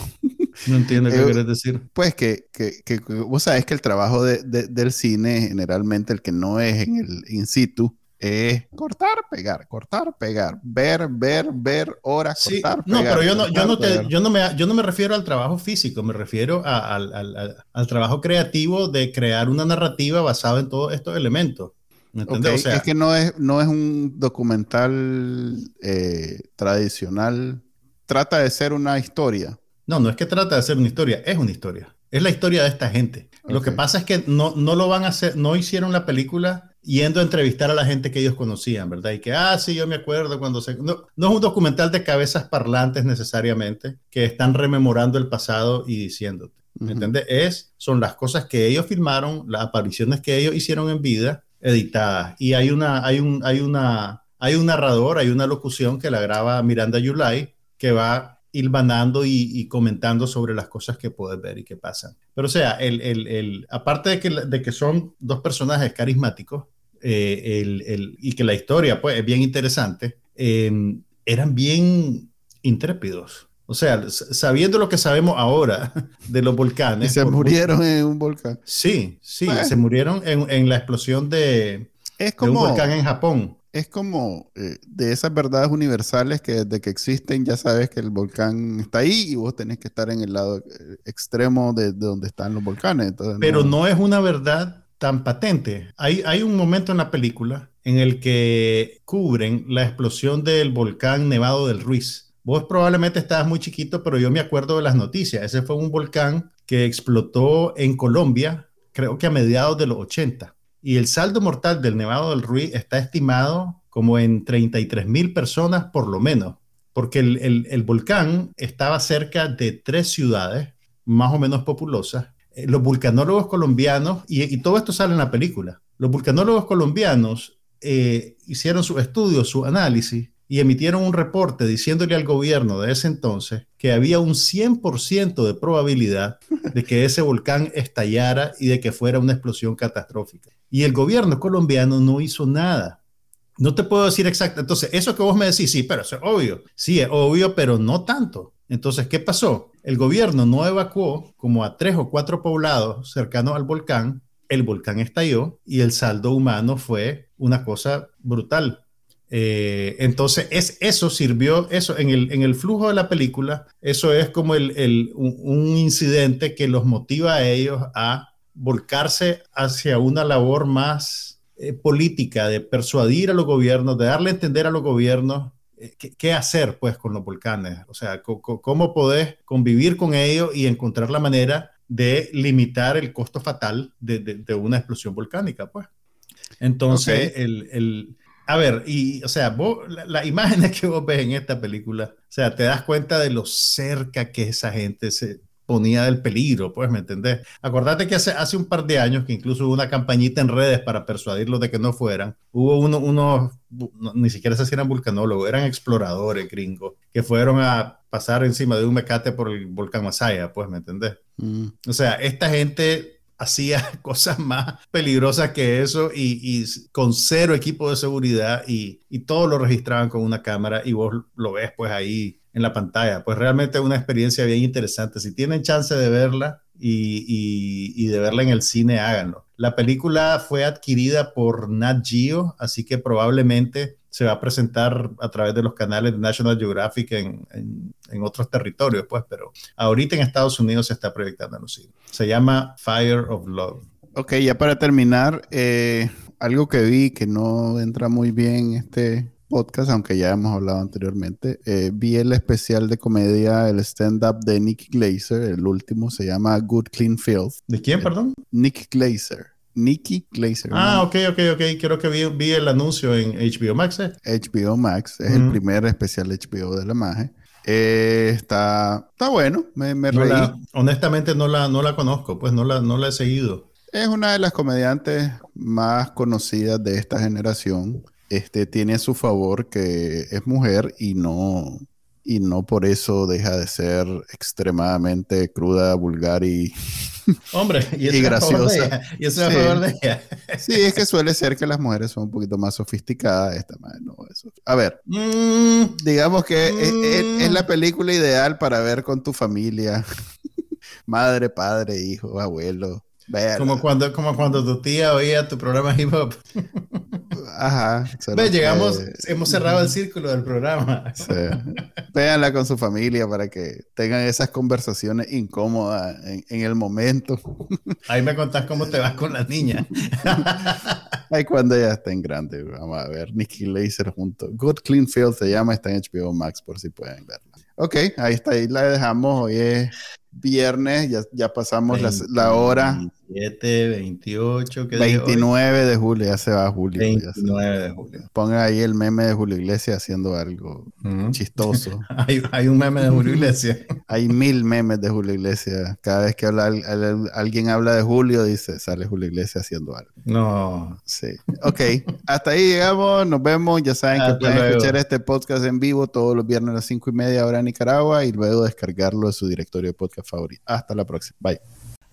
B: No entiendo qué quieres decir.
A: Pues que, que, que, vos sabés que el trabajo de, del cine, generalmente el que no es en el in situ, es cortar, pegar, cortar, pegar, ver, ver, ver, horas, sí, cortar,
B: no, pero yo no, yo no, te, yo no, me, yo no me refiero al trabajo físico, me refiero al, al, al, trabajo creativo de crear una narrativa basada en todos estos elementos.
A: Es que no es, no es un documental eh, tradicional, trata de ser una historia.
B: No, no es que trata de ser una historia, es una historia. Es la historia de esta gente. Lo que pasa es que no, no lo van a hacer, no hicieron la película yendo a entrevistar a la gente que ellos conocían, ¿verdad? Y que, ah, sí, yo me acuerdo cuando se... No, no es un documental de cabezas parlantes necesariamente, que están rememorando el pasado y diciéndote. ¿Me entiendes? Es, son las cosas que ellos filmaron, las apariciones que ellos hicieron en vida, editadas. Y hay una, hay un, hay una, hay un narrador, hay una locución que la graba Miranda Yulai, que va hilvanando y, y, comentando sobre las cosas que puedes ver y que pasan. Pero o sea, el, el, el, aparte de que, de que son dos personajes carismáticos eh, y que la historia pues, es bien interesante, em, eran bien intrépidos. O sea, sabiendo lo que sabemos ahora de los volcanes.
A: Y se murieron en un volcán.
B: Sí, sí, se murieron en, en, la explosión de,
A: es como,
B: de un volcán en Japón
A: es como eh, de esas verdades universales que desde que existen ya sabes que el volcán está ahí y vos tenés que estar en el lado eh, extremo de, donde están los volcanes.
B: Pero no... es una verdad tan patente. Hay, hay un momento en la película en el que cubren la explosión del volcán Nevado del Ruiz. Vos probablemente estabas muy chiquito, pero yo me acuerdo de las noticias. Ese fue un volcán que explotó en Colombia, creo que a mediados de los 80 y el saldo mortal del Nevado del Ruiz está estimado como en 33 mil personas por lo menos, porque el, volcán estaba cerca de tres ciudades más o menos populosas. Eh, los vulcanólogos colombianos, y, todo esto sale en la película, los vulcanólogos colombianos eh, hicieron su estudio, su análisis, y emitieron un reporte diciéndole al gobierno de ese entonces que había un 100% de probabilidad de que ese volcán estallara y de que fuera una explosión catastrófica. Y el gobierno colombiano no hizo nada. No te puedo decir exacto. Entonces, eso que vos me decís, sí, pero es obvio. Sí, es obvio, pero no tanto. Entonces, ¿qué pasó? El gobierno no evacuó como a tres o cuatro poblados cercanos al volcán. El volcán estalló y el saldo humano fue una cosa brutal. Eh, entonces, es, eso sirvió, eso en el, en el flujo de la película, eso es como el, un, incidente que los motiva a ellos a volcarse hacia una labor más eh, política, de persuadir a los gobiernos, de darle a entender a los gobiernos eh, qué, hacer pues con los volcanes, o sea, cómo podés convivir con ellos y encontrar la manera de limitar el costo fatal de, de, una explosión volcánica, pues. Entonces, el, el a ver, y, o sea, vos, la, imagen que vos ves en esta película, o sea, te das cuenta de lo cerca que esa gente se ponía del peligro, pues, ¿me entendés? Acordate que hace, hace un par de años, que incluso hubo una campañita en redes para persuadirlos de que no fueran, hubo unos, uno, ni siquiera se eran vulcanólogos, eran exploradores gringos, que fueron a pasar encima de un mecate por el volcán Masaya, pues, ¿me entendés? Mm. O sea, esta gente hacía cosas más peligrosas que eso y, con cero equipo de seguridad y, y, todo lo registraban con una cámara y vos lo ves pues ahí en la pantalla. Pues realmente una experiencia bien interesante. Si tienen chance de verla y de verla en el cine, háganlo. La película fue adquirida por Nat Geo, así que probablemente se va a presentar a través de los canales de National Geographic en, en, otros territorios, pues, pero ahorita en Estados Unidos se está proyectando en los cines. Se llama Fire of Love.
A: Ok, ya para terminar, eh, algo que vi que no entra muy bien en este podcast, aunque ya hemos hablado anteriormente, eh, vi el especial de comedia, el stand-up de Nick Glazer, el último, se llama Good Clean Filth.
B: ¿De quién, perdón?
A: Nick Glazer. Nikki Glazer.
B: Ah, ok, ok, ok. Creo que vi, vi el anuncio en HBO Max.
A: HBO Max es el primer especial HBO de la magia. Eh, está, está bueno, me, me
B: No
A: reí.
B: la- honestamente no la, no la conozco, pues no la, no la he seguido.
A: Es una de las comediantes más conocidas de esta generación. Este tiene a su favor que es mujer y no, y no por eso deja de ser extremadamente cruda, vulgar y
B: Hombre, y, eso es
A: graciosa.
B: Y eso es
A: Sí.
B: a favor de ella.
A: sí, es que suele ser que las mujeres son un poquito más sofisticadas. Esta madre no, eso. A ver,
B: Mm,
A: digamos que es, es- es
B: Mm.
A: la película ideal para ver con tu familia. Madre, padre, hijo, abuelo.
B: Como, cuando, como cuando tu tía oía tu programa hip hop.
A: Ajá.
B: Ve, llegamos,
A: que-
B: hemos cerrado el círculo del programa.
A: Sí. Véanla con su familia para que tengan esas conversaciones incómodas en, en el momento.
B: Ahí me contás cómo te vas con la niña.
A: Ay, cuando ya estén grandes, vamos a ver. Nicky Laser junto. Good Clean Field se llama, está en HBO Max por si pueden verla. Ok, ahí está, ahí la dejamos. Hoy es viernes, ya, ya pasamos la, la hora
B: 27, 28, ¿qué día hoy?
A: 29 de julio, ya se va julio. ya se-
B: 29 de julio.
A: Pongan ahí el meme de Julio Iglesias haciendo algo chistoso.
B: Hay, hay un meme de Julio Iglesias.
A: Hay mil memes de Julio Iglesias. Cada vez que habla, al- al- alguien habla de Julio, dice, sale Julio Iglesias haciendo algo.
B: No.
A: Sí. Ok. Hasta ahí llegamos. Nos vemos. Ya saben que pueden
B: luego.
A: escuchar este podcast en vivo todos los viernes a las cinco y media hora en Nicaragua y luego descargarlo de su directorio de podcast favorito. Hasta la próxima. Bye.